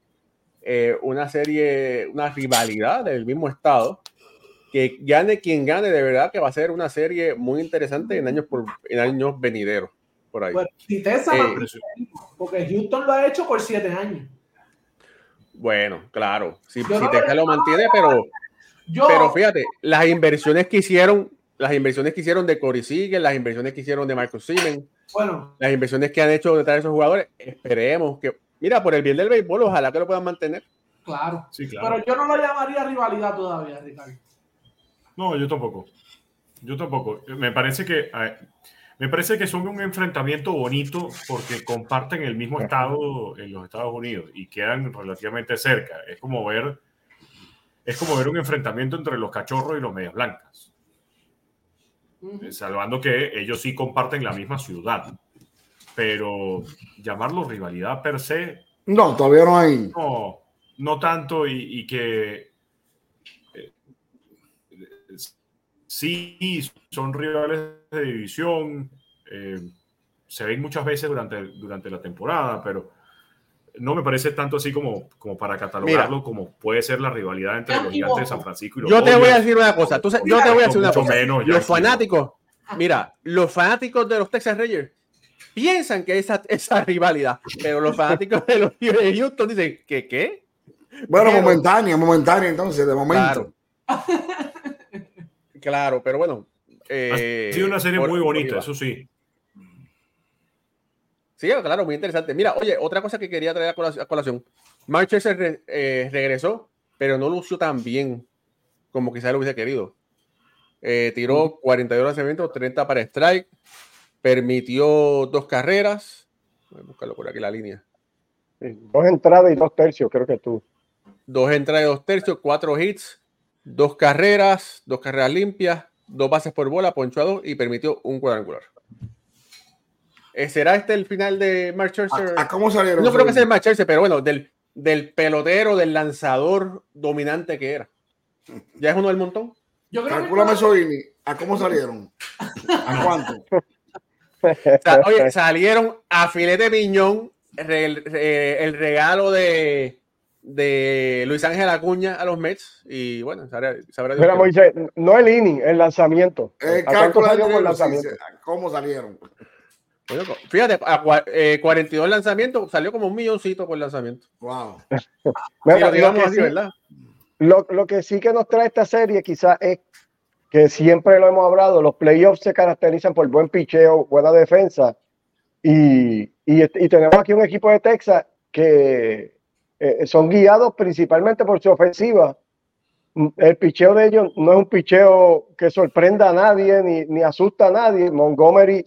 Eh, una serie, una rivalidad del mismo estado. Que gane quien gane, de verdad que va a ser una serie muy interesante en años, por, en años venideros. Por ahí. Bueno, si Texas, Eh, mantiene, porque Houston lo ha hecho por siete años. Bueno, claro. Si, si no Texas lo mantiene, pero Yo, Pero fíjate, las inversiones que hicieron, las inversiones que hicieron de Corey Seager, las inversiones que hicieron de Marcus Siemens, bueno, las inversiones que han hecho detrás de esos jugadores, esperemos que, mira, por el bien del béisbol, ojalá que lo puedan mantener. claro. Sí, claro. Pero yo no lo llamaría rivalidad todavía, Ricardo. No, yo tampoco. Yo tampoco. Me parece que eh, me parece que son un enfrentamiento bonito porque comparten el mismo estado en los Estados Unidos y quedan relativamente cerca. Es como ver es como ver un enfrentamiento entre los cachorros y los medias blancas, eh, salvando que ellos sí comparten la misma ciudad. Pero llamarlo rivalidad per se, No, todavía no hay. no, no tanto y, y que eh, sí son rivales de división, eh, se ven muchas veces durante, durante la temporada, pero no me parece tanto así como, como para catalogarlo como puede ser la rivalidad entre los gigantes de San Francisco y los Yo te voy a decir una cosa, tú yo te voy a decir una Mucho cosa. menos Los fanáticos, mira, los fanáticos de los Texas Rangers piensan que esa, esa rivalidad, pero los fanáticos de los de Houston dicen que qué. Bueno, momentánea, momentánea, entonces, de momento. Claro. Claro, pero bueno. eh, Ha sido una serie por- muy bonita, eso sí. Sí, claro, muy interesante. Mira, oye, otra cosa que quería traer a colación. A colación. Mark Scherzer re- eh, regresó, pero no lució tan bien como quizás lo hubiese querido. Eh, tiró 42 lanzamientos, 30 para strike, permitió dos carreras. Voy a buscarlo por aquí la línea. Sí, Dos entradas y dos tercios, creo que tú. Dos entradas de dos tercios, cuatro hits, dos carreras, dos carreras limpias, dos bases por bola, ponchó a dos y permitió un cuadrangular. Eh, ¿Será este el final de Mark Scherzer? ¿A, a cómo salieron? No creo que sea el? Max Scherzer, pero bueno, del, del pelotero, del lanzador dominante que era. ¿Ya es uno del montón? Yo creo Calcúlame que. ¿A cómo salieron? ¿A cuánto? O sea, oye, salieron a filete piñón re- re- el regalo de, de Luis Ángel Acuña a los Mets. Y bueno, sabrá, sabrá Mira, Moisés, no el inning, el lanzamiento. El ¿A de lanzamiento? ¿Cómo salieron? Fíjate, a eh, 42 lanzamientos, salió como un milloncito por lanzamiento. Wow. Mira, lo lo, que así, sí, ¿verdad? lo- lo que sí que nos trae esta serie quizás es que siempre lo hemos hablado, los playoffs se caracterizan por buen picheo, buena defensa y, y, y tenemos aquí un equipo de Texas que eh, son guiados principalmente por su ofensiva. Mm, El picheo de ellos no es un picheo que sorprenda a nadie ni, ni asusta a nadie. Montgomery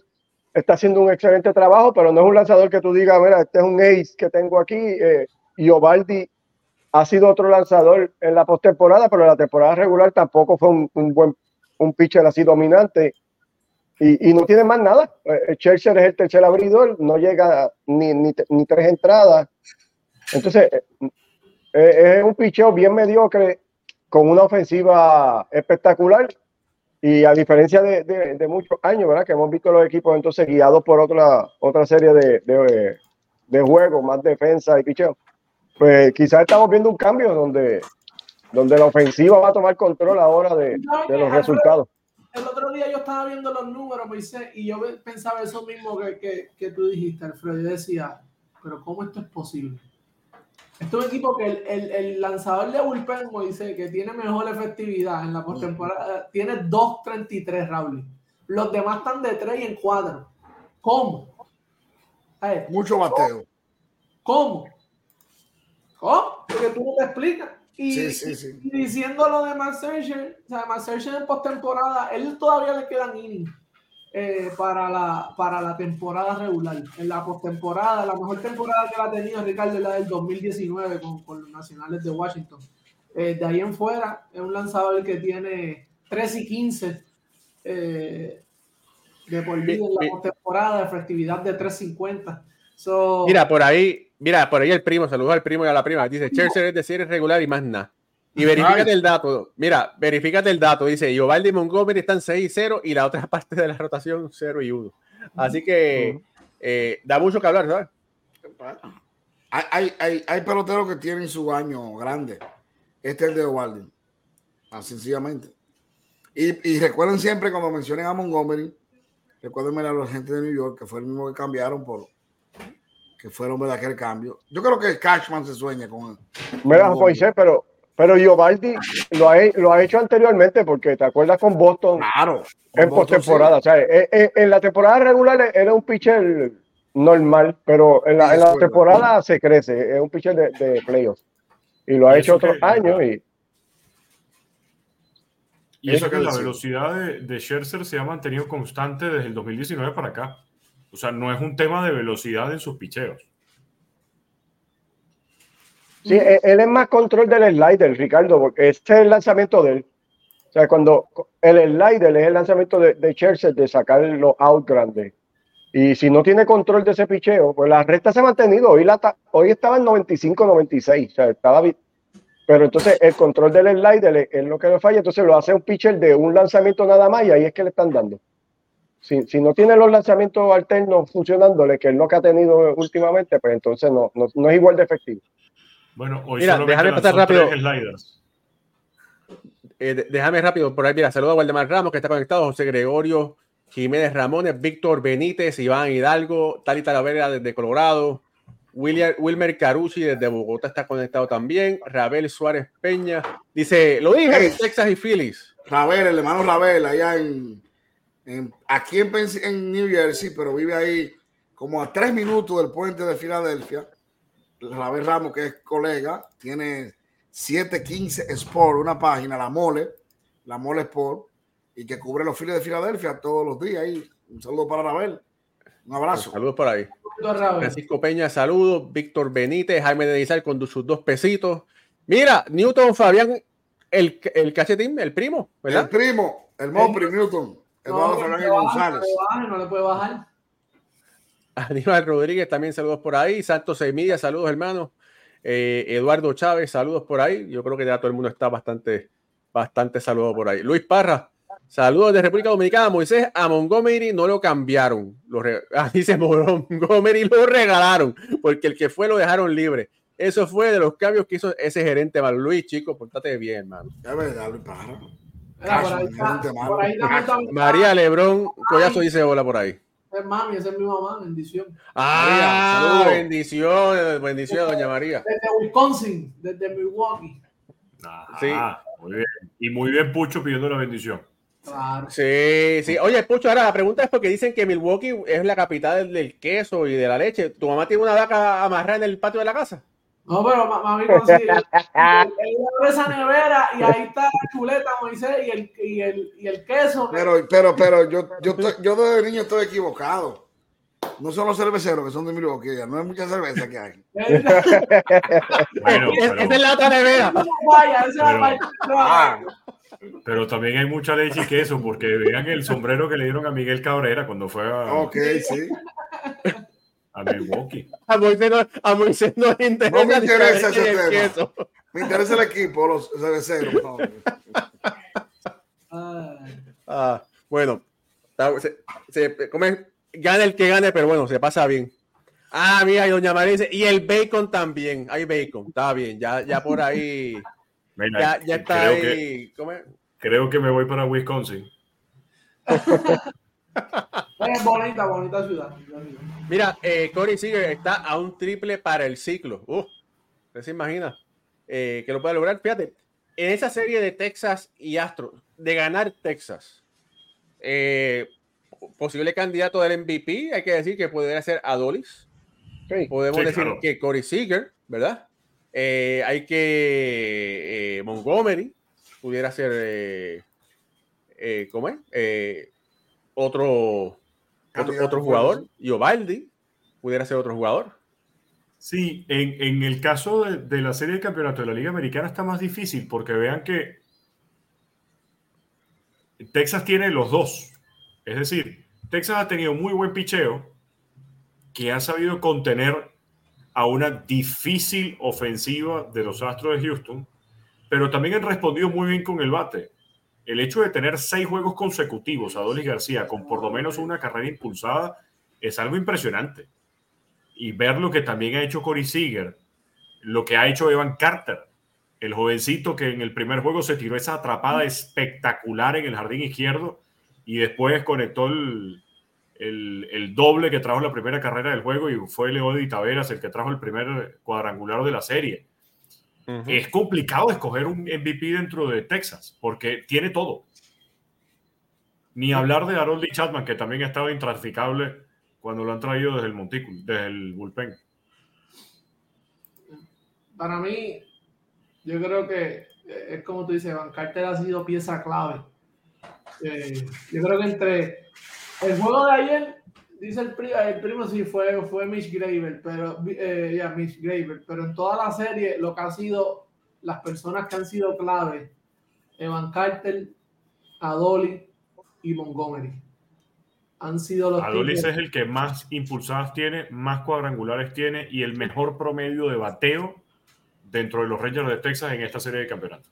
está haciendo un excelente trabajo, pero no es un lanzador que tú digas, mira, este es un ace que tengo aquí. Eh, y Ovaldi ha sido otro lanzador en la postemporada, pero en la temporada regular tampoco fue un, un buen un pitcher así dominante. Y, y no tiene más nada. Eh, Scherzer es el tercer abridor, no llega ni, ni, ni tres entradas. Entonces, eh, eh, es un picheo bien mediocre con una ofensiva espectacular. Y a diferencia de, de- de muchos años, ¿verdad? Que hemos visto los equipos entonces guiados por otra, otra serie de, de, juegos, más defensa y picheo. Pues quizás estamos viendo un cambio donde, donde la ofensiva va a tomar control ahora de, de los resultados. el otro día yo estaba viendo los números, Moisés, y yo pensaba eso mismo que, que, que tú dijiste, Alfredo. Yo decía, pero ¿cómo esto es posible? Esto es un equipo que el, el, el lanzador de bullpen, Moisés, que tiene mejor efectividad en la postemporada, tiene 2.33, Raúl. Los demás están de 3 y en 4. ¿Cómo? Ver, Mucho bateo. ¿Cómo? ¿Cómo? Porque tú no te explicas. Y, Sí, sí, sí. y diciendo lo de Max Scherzer, o sea, Max Scherzer en postemporada, él todavía le quedan innings eh, para, la, para la temporada regular. En la postemporada, la mejor temporada que la ha tenido Ricardo es la del 2019 con, con los Nacionales de Washington. Eh, de ahí en fuera, es un lanzador que tiene 3 y 15 eh, de por vida en la postemporada, efectividad de 3.50. So, Mira, por ahí, mira, por ahí el primo, saludos al primo y a la prima. Dice, Scherzer es de serie regular y más nada. Y verifícate el dato. Mira, verifícate el dato. Dice, Giovanni y Montgomery están 6 y 0 y la otra parte de la rotación 0 y 1. Así que eh, da mucho que hablar, ¿sabes? Hay, hay, hay, hay peloteros que tienen su año grande. Este es el de Ovaldi. Ah, sencillamente. Y, y recuerden siempre cuando mencionen a Montgomery, recuerden a la gente de New York, que fue el mismo que cambiaron por que fue el hombre de aquel cambio. Yo creo que Cashman se sueña con él. Con Moisés, pero, pero Giovaldi lo ha, lo ha hecho anteriormente porque te acuerdas con Boston Claro. en Con Boston, postemporada. O sea, en, en- en la temporada regular era un pitcher normal, pero en la, Sí, en la temporada se crece, es un pitcher de, de playoffs. Y lo ha Y hecho otros que- años y Y eso que la velocidad de, de Scherzer se ha mantenido constante desde el 2019 para acá. O sea, no es un tema de velocidad en sus picheos. Sí, él, él es más control del slider, Ricardo, porque este es el lanzamiento de él. O sea, cuando el slider es el lanzamiento de, de Scherzer de sacar los out grandes. Y si no tiene control de ese picheo, pues la recta se ha mantenido. Hoy, la, hoy estaba en 95-96. O sea, estaba Pero entonces el control del slider es, lo que le falla. Entonces lo hace un pitcher de un lanzamiento nada más y ahí es que le están dando. Si, si no tiene los lanzamientos alternos funcionándole, que es lo que ha tenido últimamente, pues entonces no, no es igual de efectivo. Bueno, hoy Mira, déjame pasar rápido. Eh, déjame rápido por ahí, mira, saludos a Waldemar Ramos que está conectado, José Gregorio, Jiménez Ramones, Víctor Benítez, Iván Hidalgo, Tali Talavera desde Colorado, William, Wilmer Carucci desde Bogotá está conectado también, Rabel Suárez Peña, dice, lo dije, Hey. Texas y Phillies. Ravel, el hermano Ravel, allá en, en- aquí en, en New Jersey, pero vive ahí como a tres minutos del puente de Filadelfia. Ravel Ramos, que es colega, tiene 715 Sport, una página, la Mole, la Mole Sport, y que cubre los files de Filadelfia todos los días. Ahí. Un saludo para Ravel. Un abrazo. Saludos por ahí. Francisco Peña, saludos, Víctor Benítez, Jaime de Izal con sus dos pesitos. Mira, Newton Fabián, el, el cachetín, el primo, El ¿verdad? primo, el Mopri Newton, Eduardo no, Fernández González. No le baja, no le puede bajar. Aníbal Rodríguez, también saludos por ahí. Santos Semilla, saludos hermanos. Eh, Eduardo Chávez, saludos por ahí. Yo creo que ya todo el mundo está bastante, bastante saludado por ahí. Luis Parra, saludos de República Dominicana. Moisés, a Montgomery no lo cambiaron. Lo ah, dice Montgomery lo regalaron porque el que fue lo dejaron libre. Eso fue de los cambios que hizo ese gerente malo. Luis, chicos, portate bien, hermano. Es verdad, Luis Parra. Por Cashman, ahí está, gente malo. por ahí también está- María Lebrón, Collazo dice hola por ahí. Es mami, esa es mi mamá, bendición. Ah, saludos. bendiciones, bendiciones, doña María. Desde Wisconsin, desde Milwaukee. Ajá, Sí. muy bien. Y muy bien Pucho pidiendo la bendición. Claro. Sí, sí. Oye, Pucho, ahora la pregunta es porque dicen que Milwaukee es la capital del queso y de la leche. ¿Tu mamá tiene una vaca amarrada en el patio de la casa? No, pero ma- mami, sí, él, él abre esa nevera y ahí está la chuleta, Moisés, y el, y el, y el queso. Pero, pero, pero yo, yo, estoy- yo desde niño estoy equivocado. No son los cerveceros que son de Milwaukee, ya no hay mucha cerveza que hay. Bueno, pero, Esa es la otra nevera. Pero-. Ah, pero también hay mucha leche y queso, porque vean el sombrero que le dieron a Miguel Cabrera cuando fue a, ok, sí. A Milwaukee. A Moisés no, a Moisés no le interesa, No me interesa ese tema. queso. Me interesa el equipo, los cerveceros. no. Ay. Ah, bueno, se, se come, gana el que gane, pero bueno, se pasa bien. Ah, mira, y doña María dice, y el bacon también. Hay bacon, está bien, ya, ya por ahí, Mira, ya, ya está creo, que, ahí. ¿cómo es? creo que me voy para Wisconsin. Es bonita, bonita ciudad. Mira, eh, Corey Seager está a un triple para el ciclo. ¿usted se imagina eh, que lo puede lograr? Fíjate, en esa serie de Texas y Astros, de ganar Texas, eh, posible candidato del MVP, hay que decir que podría ser Adolis. Sí. Podemos Sí, decir claro. que Corey Seager, ¿verdad? Eh, hay que eh, Montgomery pudiera ser, eh, eh, ¿cómo es? Otro, otro, otro jugador. Y Ovaldi pudiera ser otro jugador. Sí, en, en el caso de, de, la serie de campeonato de la Liga Americana está más difícil porque vean que Texas tiene los dos. Es decir, Texas ha tenido muy buen picheo que ha sabido contener a una difícil ofensiva de los Astros de Houston, pero también han respondido muy bien con el bate. El hecho de tener seis juegos consecutivos a Dolly García con por lo menos una carrera impulsada es algo impresionante. Y ver lo que también ha hecho Corey Seager, lo que ha hecho Evan Carter, el jovencito que en el primer juego se tiró esa atrapada espectacular en el jardín izquierdo y después conectó el, doble que trajo la primera carrera del juego y fue Leody Taveras el que trajo el primer cuadrangular de la serie. Uh -huh. Es complicado escoger un MVP dentro de Texas porque tiene todo. Ni hablar de Harold Chapman, que también ha estado intransficable cuando lo han traído desde el montículo, desde el bullpen. Para mí, yo creo que es como tú dices, Van Carter ha sido pieza clave. Eh, yo creo que entre el juego de ayer, dice el, primo, el primo sí fue, fue Mitch Graver, pero eh, Mitch Graver, pero en toda la serie lo que ha sido las personas que han sido clave, Evan Carter, Adoli y Montgomery. Han sido los Adolis es el que más impulsadas tiene, más cuadrangulares tiene y el mejor promedio de bateo dentro de los Rangers de Texas en esta serie de campeonato.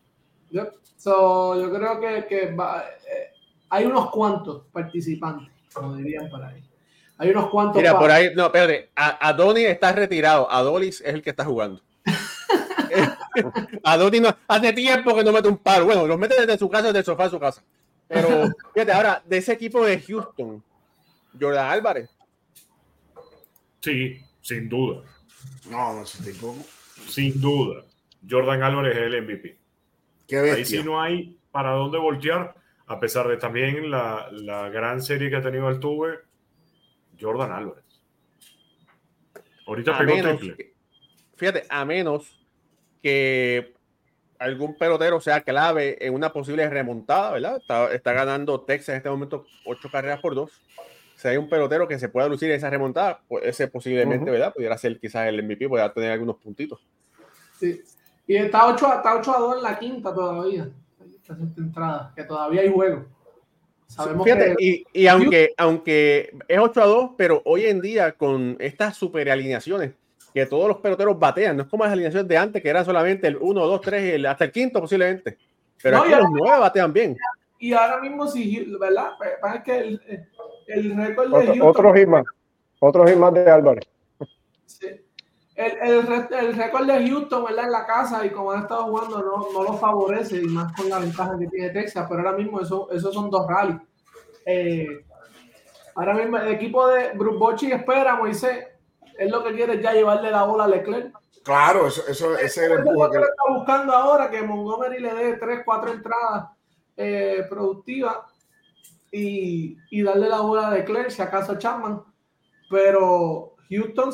Yep. So, yo creo que, que va, eh, hay unos cuantos participantes, como dirían por ahí. Hay unos cuantos. Mira, por ahí, no, espérate. Adonis está retirado. Adolis es el que está jugando. Adonis no, hace tiempo que no mete un paro. Bueno, los mete desde su casa, desde el sofá de su casa. Pero fíjate, ahora, de ese equipo de Houston, Jordan Álvarez. Sí, sin duda. No, no ese tipo. Sin duda. Jordan Álvarez es el MVP. Qué Ahí sí no hay para dónde voltear, a pesar de también la, la gran serie que ha tenido Altuve, Jordan Álvarez. Ahorita a pegó menos, triple. Fíjate, a menos que algún pelotero sea clave en una posible remontada, ¿verdad? Está, está ganando Texas en este momento ocho carreras por dos. Si hay un pelotero que se pueda lucir en esa remontada, pues ese posiblemente, uh -huh. ¿verdad? Pudiera ser quizás el MVP, pudiera tener algunos puntitos. Sí. Y está 8, está 8 a 2 en la quinta todavía. Esta entrada, que todavía hay juego. Sabemos Fíjate, que... y, y aunque, aunque es 8 a 2, pero hoy en día con estas super alineaciones, que todos los peloteros batean, no es como las alineaciones de antes, que eran solamente el 1, 2, 3, el, hasta el quinto posiblemente. Pero no, aquí los 9 batean bien. Y ahora mismo, sí, ¿verdad? Pasa que el, el récord de Otro, Houston, otro hit más. Otro hit más de Álvarez. Sí. El, el, el récord de Houston, ¿verdad? En la casa y como han estado jugando, no, no lo favorece, y más con la ventaja que tiene Texas, pero ahora mismo eso, esos son dos rallies. Eh, ahora mismo el equipo de Bruce Bochy espera, Moisés, es lo que quiere ya llevarle la bola a Leclerc. Claro, eso, eso ese es el empuje que... está buscando ahora, que Montgomery le dé tres, cuatro entradas eh, productivas y, y, darle la bola a Leclerc, si acaso Chapman. Pero Houston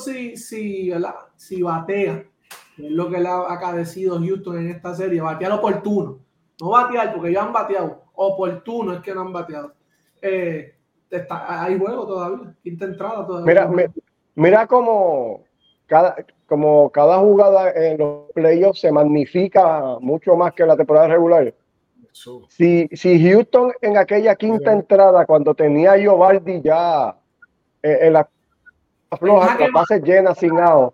¿verdad? sí batea, es lo que le ha acadecido Houston en esta serie, batear oportuno. No batear, porque ya han bateado. Oportuno es que no han bateado. Eh, está, hay juego todavía, quinta entrada todavía. Mira, me, mira cómo cada, como cada jugada en los playoffs se magnifica mucho más que la temporada regular. Si, si Houston en aquella quinta entrada, cuando tenía Giovaldi ya eh, en la floja, las bases llenas, sin out,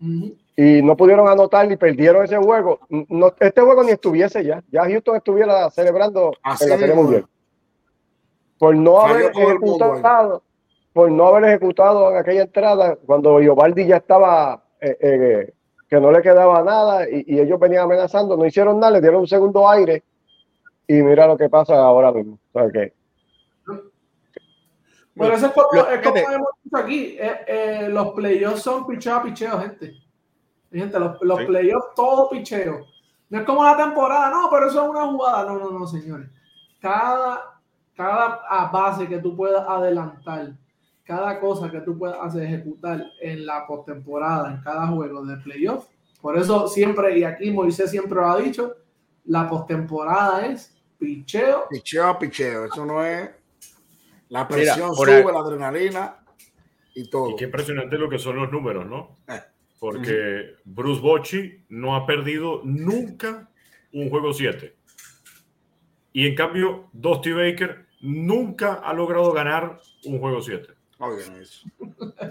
uh -huh. y no pudieron anotar y perdieron ese juego, no, este juego ni estuviese ya. Ya Houston estuviera celebrando Así en la Serie Mundial. Por no haber ejecutado, por no haber ejecutado en aquella entrada, cuando Giovaldi ya estaba, eh, eh, que no le quedaba nada y, y, ellos venían amenazando, no hicieron nada, le dieron un segundo aire y mira lo que pasa ahora mismo. O sea, que, bueno, eso es como, lo, es como hemos dicho aquí, eh, eh, los playoffs son picheo a picheo, gente. Gente, los, los sí. playoffs todo picheo. No es como la temporada, no, pero eso es una jugada. No, no, no, señores. Cada, cada base que tú puedas adelantar, cada cosa que tú puedas hacer, ejecutar en la postemporada, en cada juego de playoff, Por eso siempre, y aquí Moisés siempre lo ha dicho, la postemporada es picheo. Picheo a picheo. Eso no es. La presión sube, ahí- la adrenalina y todo. Y qué impresionante lo que son los números, ¿no? Eh. Porque Bruce Bochy no ha perdido nunca un juego 7. Y en cambio, Dusty Baker nunca ha logrado ganar un juego 7. Oigan eso.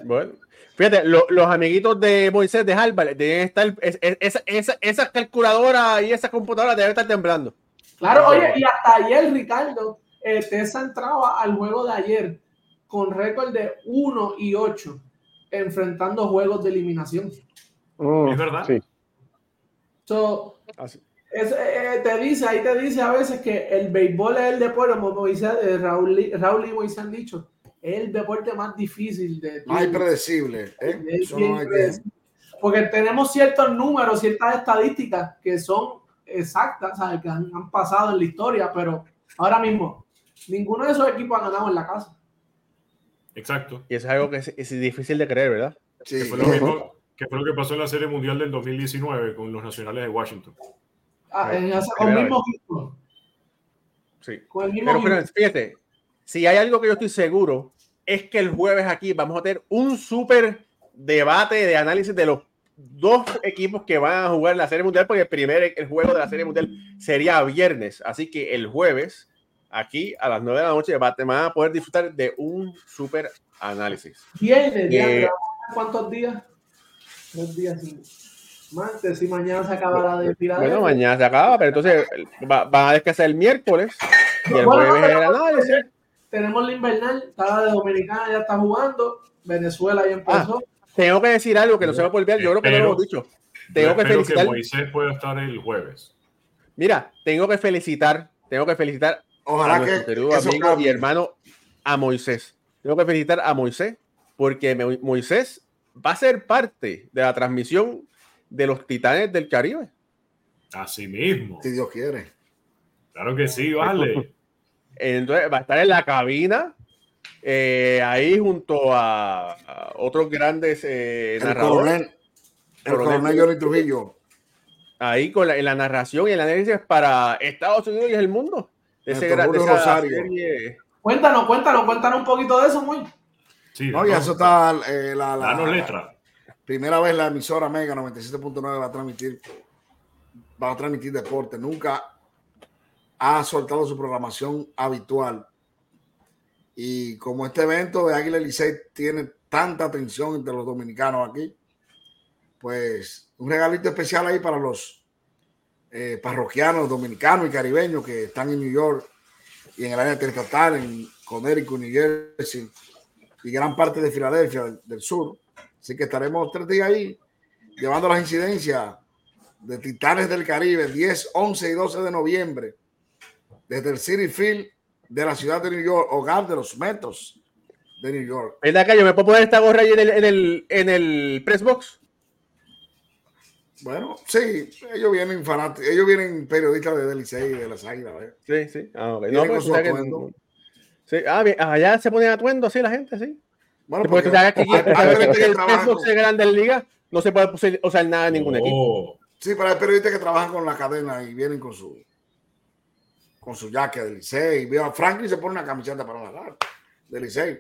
Bueno, fíjate, lo- los amiguitos de Moisés de Harvard deben estar, es- es- esa, esa, esa calculadora y esa computadora deben estar temblando. Claro, oye, y hasta ayer, Ricardo, eh, Tessa entraba al juego de ayer con récord de 1 y 8, enfrentando juegos de eliminación. Mm, ¿Es verdad? Sí. So, Así. es- eh, te dice, ahí te dice a veces que el béisbol es el deporte, como Moisés, eh, Raúl, y- Raúl y Moisés han dicho, es el deporte más difícil de No hay predecible. ¿eh? Es Eso bien no hay que- predecible. Porque tenemos ciertos números, ciertas estadísticas que son exactas, ¿sabes? que han, han pasado en la historia, pero ahora mismo ninguno de esos equipos ha ganado en la casa. Exacto. Y eso es algo que es, es difícil de creer, ¿verdad? Sí. Que fue, lo mismo, que fue lo que pasó en la Serie Mundial del 2019 con los Nacionales de Washington. Ah, en esa- con el mismo equipo. Sí. Con el mismo Pero, equipo. pero fíjate, si hay algo que yo estoy seguro, es que el jueves aquí vamos a tener un súper debate de análisis de los dos equipos que van a jugar la Serie Mundial, porque el primer el juego de la Serie Mundial sería viernes. Así que el jueves, aquí a las 9 de la noche, va- te van a poder disfrutar de un súper análisis. Viernes, Eh, ¿cuántos días? Tres días. Martes y mañana se acabará de tirar. Bueno, mañana se acaba, pero entonces va- van a descansar el miércoles y el Bueno, jueves el análisis. Tenemos la invernal, está la de Dominicana, ya está jugando. Venezuela ya empezó. Tengo que decir algo que no se me puede olvidar, yo creo que no lo hemos dicho. Tengo que felicitar. Moisés pueda estar el jueves. Mira, tengo que felicitar, tengo que felicitar a Ojalá nuestro que querido y hermano a Moisés. Tengo que felicitar a Moisés porque Mo- Moisés va a ser parte de la transmisión de los Titanes del Caribe. Así mismo. Si Dios quiere. Claro que sí, vale. Entonces va a estar en la cabina eh, ahí junto a, a otros grandes eh, El narradores. coronel, el Coronel. coronel Johnny Trujillo. Ahí con la, en la narración y el análisis para Estados Unidos y el mundo. Ese de esa Rosario. serie. Cuéntanos, cuéntanos, cuéntanos un poquito de eso, muy. Sí, No, ya eso está eh, la, la- letra. primera vez la emisora Mega 97.9 va a transmitir va a transmitir deporte. Nunca ha soltado su programación habitual. Y como este evento de Águila Licey tiene tanta atención entre los dominicanos aquí, pues un regalito especial ahí para los eh, parroquianos dominicanos y caribeños que están en New York y en el área triestatal, en Connecticut, New Jersey y gran parte de Filadelfia del sur. Así que estaremos tres días ahí llevando las incidencias de Titanes del Caribe, 10, 11 y 12 de noviembre, desde el City Field de la ciudad de New York, hogar de los Metos de New York. ¿Verdad que yo me puedo poner esta gorra ahí en el, en el, en el press box? Bueno, sí, ellos vienen fanáticos, ellos vienen periodistas de Licey y de las Águilas. ¿eh? Sí, sí. Ah, ok. Viene No, con pues, su o sea que- atuendo. sí. Ah, bien. Allá se ponen atuendo así la gente, sí. Bueno, porque tú porque sabes que el con- de Grandes Ligas no se puede usar- usar nada en ningún equipo. Oh, Sí, pero hay periodistas que trabajan con la cadena y vienen con su con su jaque de Licey. Veo a Franklin se pone una camiseta para narrar de Licey.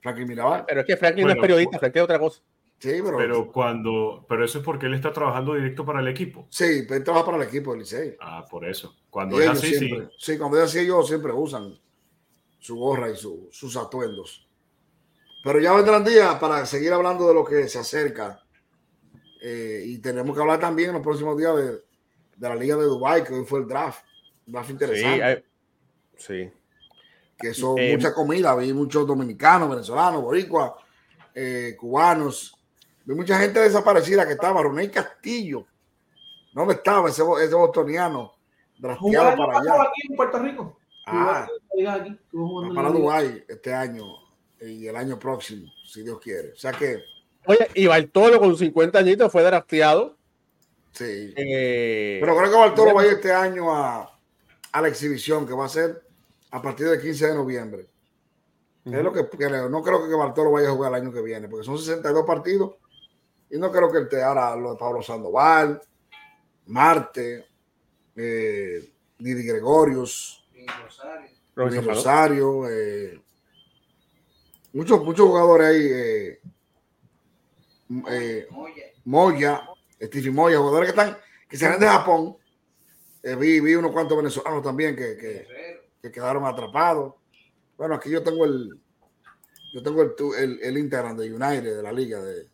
Franklin Mirabal. Pero es que Franklin no es periodista, Franklin es otra cosa. Sí, pero, pero cuando, pero eso es porque él está trabajando directo para el equipo. sí, pero él trabaja para el equipo de Licey. Ah, por eso. Cuando Y es así, sí. siempre, sí. cuando es así, ellos siempre usan su gorra y su- sus atuendos. Pero ya vendrán días para seguir hablando de lo que se acerca. Eh, y tenemos que hablar también en los próximos días de, de la Liga de Dubai que hoy fue el draft. Un draft Sí, interesante. hay- sí. que son Eh, mucha comida. Vi muchos dominicanos, venezolanos, boricuas, eh, cubanos. Vi mucha gente desaparecida que estaba. Roney Castillo. ¿Dónde estaba ese, ese bostoniano? Año para allá. aquí en Puerto Rico. Ah. Aquí, para. Dubái este año y el año próximo, si Dios quiere. O sea que, Oye, y Bartolo con 50 añitos fue drafteado. sí. eh, Pero creo que Bartolo va a ir este año a, a la exhibición que va a ser a partir del 15 de noviembre. Es lo que creo. No creo que Bartolo vaya a jugar el año que viene, porque son 62 partidos Y no creo que él te ahora lo de Pablo Sandoval, Marte, eh, Didi Gregorius, Luis Rosario, eh, muchos, muchos jugadores ahí. Eh, eh, Moya, Stevie Moya, jugadores que están, que se de Japón. Eh, vi, vi unos cuantos venezolanos también que, que, que, quedaron atrapados. Bueno, aquí yo tengo el, yo tengo el, el, el Instagram de United, de la liga de.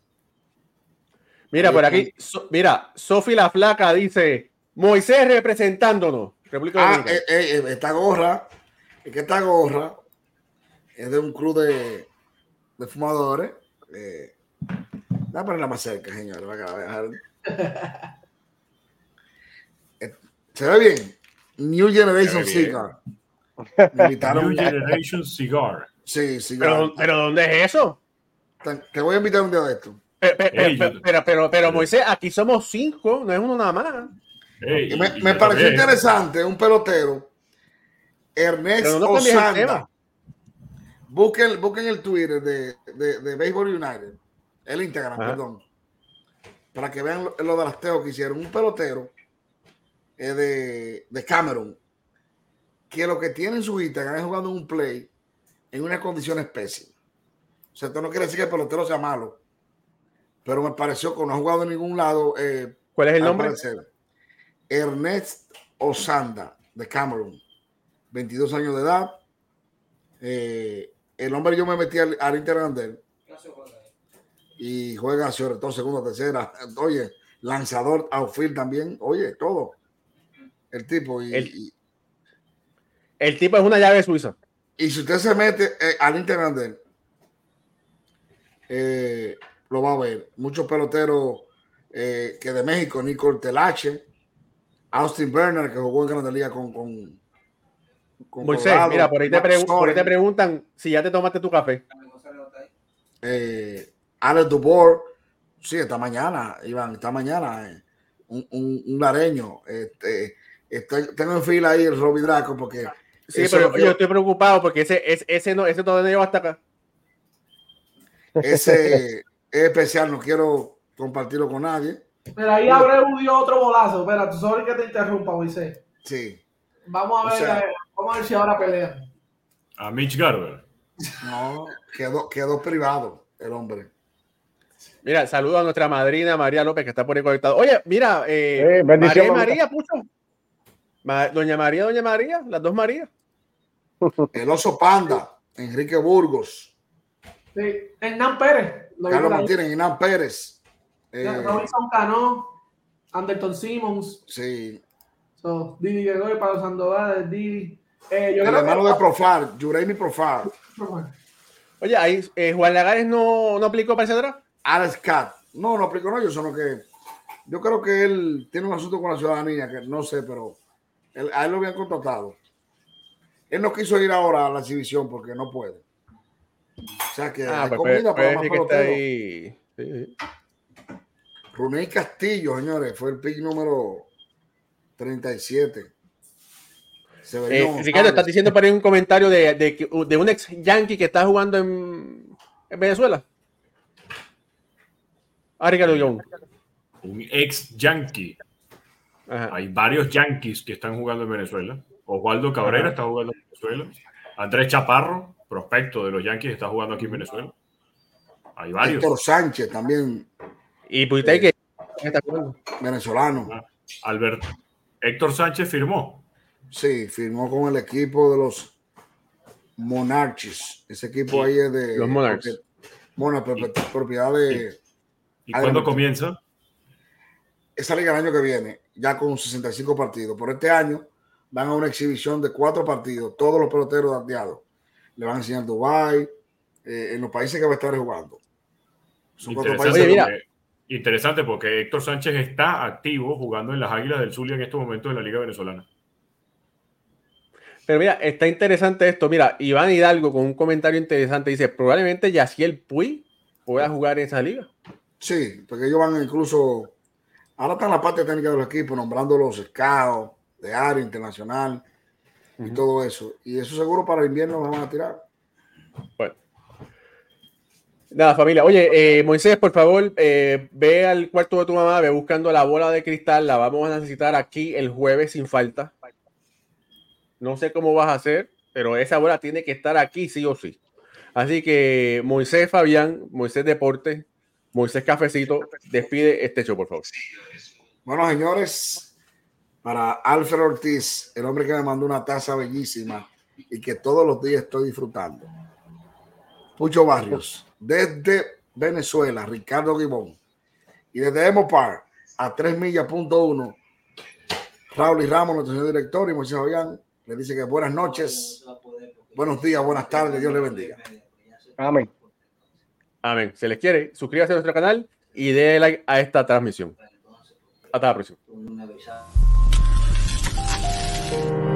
Mira, por aquí, so, mira, Sofi la Flaca dice, Moisés representándonos. República ah, eh, eh, esta gorra, es que esta gorra es de un club de, de fumadores. Eh, Voy a ponerla más cerca, señor. Eh, ¿Se ve bien? New Generation Cigar. New Generation Cigar. Sí, cigar. ¿Pero, ¿Pero dónde es eso? Te voy a invitar un día de esto. Pero, pero, pero, pero, pero, Moisés, aquí somos cinco, no es uno nada más. Hey, me, me pareció interesante un pelotero, Ernest Osanda. Busquen, busquen el Twitter de, de, de Baseball United el Instagram, perdón, para que vean lo, lo de las teo que hicieron. Un pelotero eh, de, de Cameron, que lo que tiene en su Instagram es jugando un play en unas condiciones pésimas. O sea, esto no quiere decir que el pelotero sea malo, pero me pareció que no ha jugado en ningún lado. Eh, ¿Cuál es el nombre? Parecer. Ernest Osanda, de Cameron, 22 años de edad. Eh, el hombre yo me metí al, al Instagram de él y juega sobre todo segunda, tercera. Oye, lanzador, outfield también. Oye, todo. El tipo. Y, el, y, el, tipo es una llave suiza. Y si usted se mete eh, al internet de él, eh, lo va a ver. Muchos peloteros eh, que de México, Nicole Telache, Austin Berner, que jugó en Grande Liga con. con, con Moisés, Colorado, mira, por ahí, te pregun por ahí te preguntan si ya te tomaste tu café. Eh, Alex Dubor, sí, esta mañana, Iván, esta mañana, eh, un, un, un, lareño. Este, estoy, tengo en fila ahí el Robbie Draco porque. Sí, pero yo, yo, estoy preocupado porque ese, ese, ese, no, ese todavía no llegó hasta acá. Ese es especial, no quiero compartirlo con nadie. Pero ahí Abreu dio otro bolazo. Espera, tú sabes que te interrumpa, Moisés. Sí. Vamos a ver, o sea, vamos a ver si ahora pelea. A Mitch Garber. No, quedó, quedó privado el hombre. Mira, saludo a nuestra madrina María López que está por ahí conectado. Oye, mira, eh, eh, María María, pucho. Ma Doña María, Doña María, las dos Marías. El oso panda, Enrique Burgos. Sí, Hernán Pérez. Carlos Martínez, Hernán Pérez. Eh, Robinson Cano, Anderton Simmons. Sí. So, Didi Gregorio, Pablo Sandoval, Didi. Eh, yo el hermano que... de Profar, Juremi Profar. Oye, ahí eh, Juan Lagares no, no aplicó para ese draft. Alex Cat. No, no aplico no, yo solo que yo creo que él tiene un asunto con la ciudadanía que no sé, pero él, a él lo habían contratado. Él no quiso ir ahora a la exhibición porque no puede. O sea que ah, hay pues, comida pues, para más que está ahí. Sí. Runey Castillo, señores, fue el pick número 37. Eh, Ricardo, estás diciendo para un comentario de, de, de, un ex yankee que está jugando en, en Venezuela. Ah, Ricardo Young. Un ex yankee. Ajá. Hay varios yankees que están jugando en Venezuela. Osvaldo Cabrera Ajá. está jugando en Venezuela. Andrés Chaparro, prospecto de los Yankees, está jugando aquí en Venezuela. Hay varios. Héctor Sánchez también. Y Puité eh, venezolano. Ah, Alberto. Héctor Sánchez firmó. Sí, firmó con el equipo de los Monarchs. Ese equipo sí. ahí es de. Los Monarchs. Bueno, propiedad de. Sí. ¿Y cuándo comienza? Esa liga el año que viene, ya con 65 partidos. Por este año van a una exhibición de cuatro partidos, todos los peloteros dateados. Le van a enseñar Dubai, eh, en los países que va a estar jugando. Son interesante, cuatro países. Porque, interesante porque Héctor Sánchez está activo jugando en las Águilas del Zulia en estos momentos en la Liga Venezolana. Pero mira, está interesante esto. Mira, Iván Hidalgo con un comentario interesante dice: probablemente Yaciel Puy pueda jugar en esa liga. Sí, porque ellos van incluso. Ahora está en la parte técnica del equipo, nombrando los scouts de área internacional y uh -huh. todo eso. Y eso seguro para el invierno van a tirar. Bueno. Nada, familia. Oye, eh, Moisés, por favor, eh, ve al cuarto de tu mamá, ve buscando la bola de cristal. La vamos a necesitar aquí el jueves sin falta. No sé cómo vas a hacer, pero esa bola tiene que estar aquí sí o sí. Así que Moisés Fabián, Moisés Deporte, Moisés Cafecito, despide este show, por favor. Bueno, señores, para Alfred Ortiz, el hombre que me mandó una taza bellísima y que todos los días estoy disfrutando. Pucho Barrios, desde Venezuela, Ricardo Gibón. Y desde Emopar a 3 millas punto uno, Raúl y Ramos, nuestro señor director, y Moisés Fabián, le dice que buenas noches, buenos días, buenas tardes, Dios le bendiga. Amén. Amén. Se les quiere, suscríbase a nuestro canal y dé like a esta transmisión. Hasta la próxima. Thank you.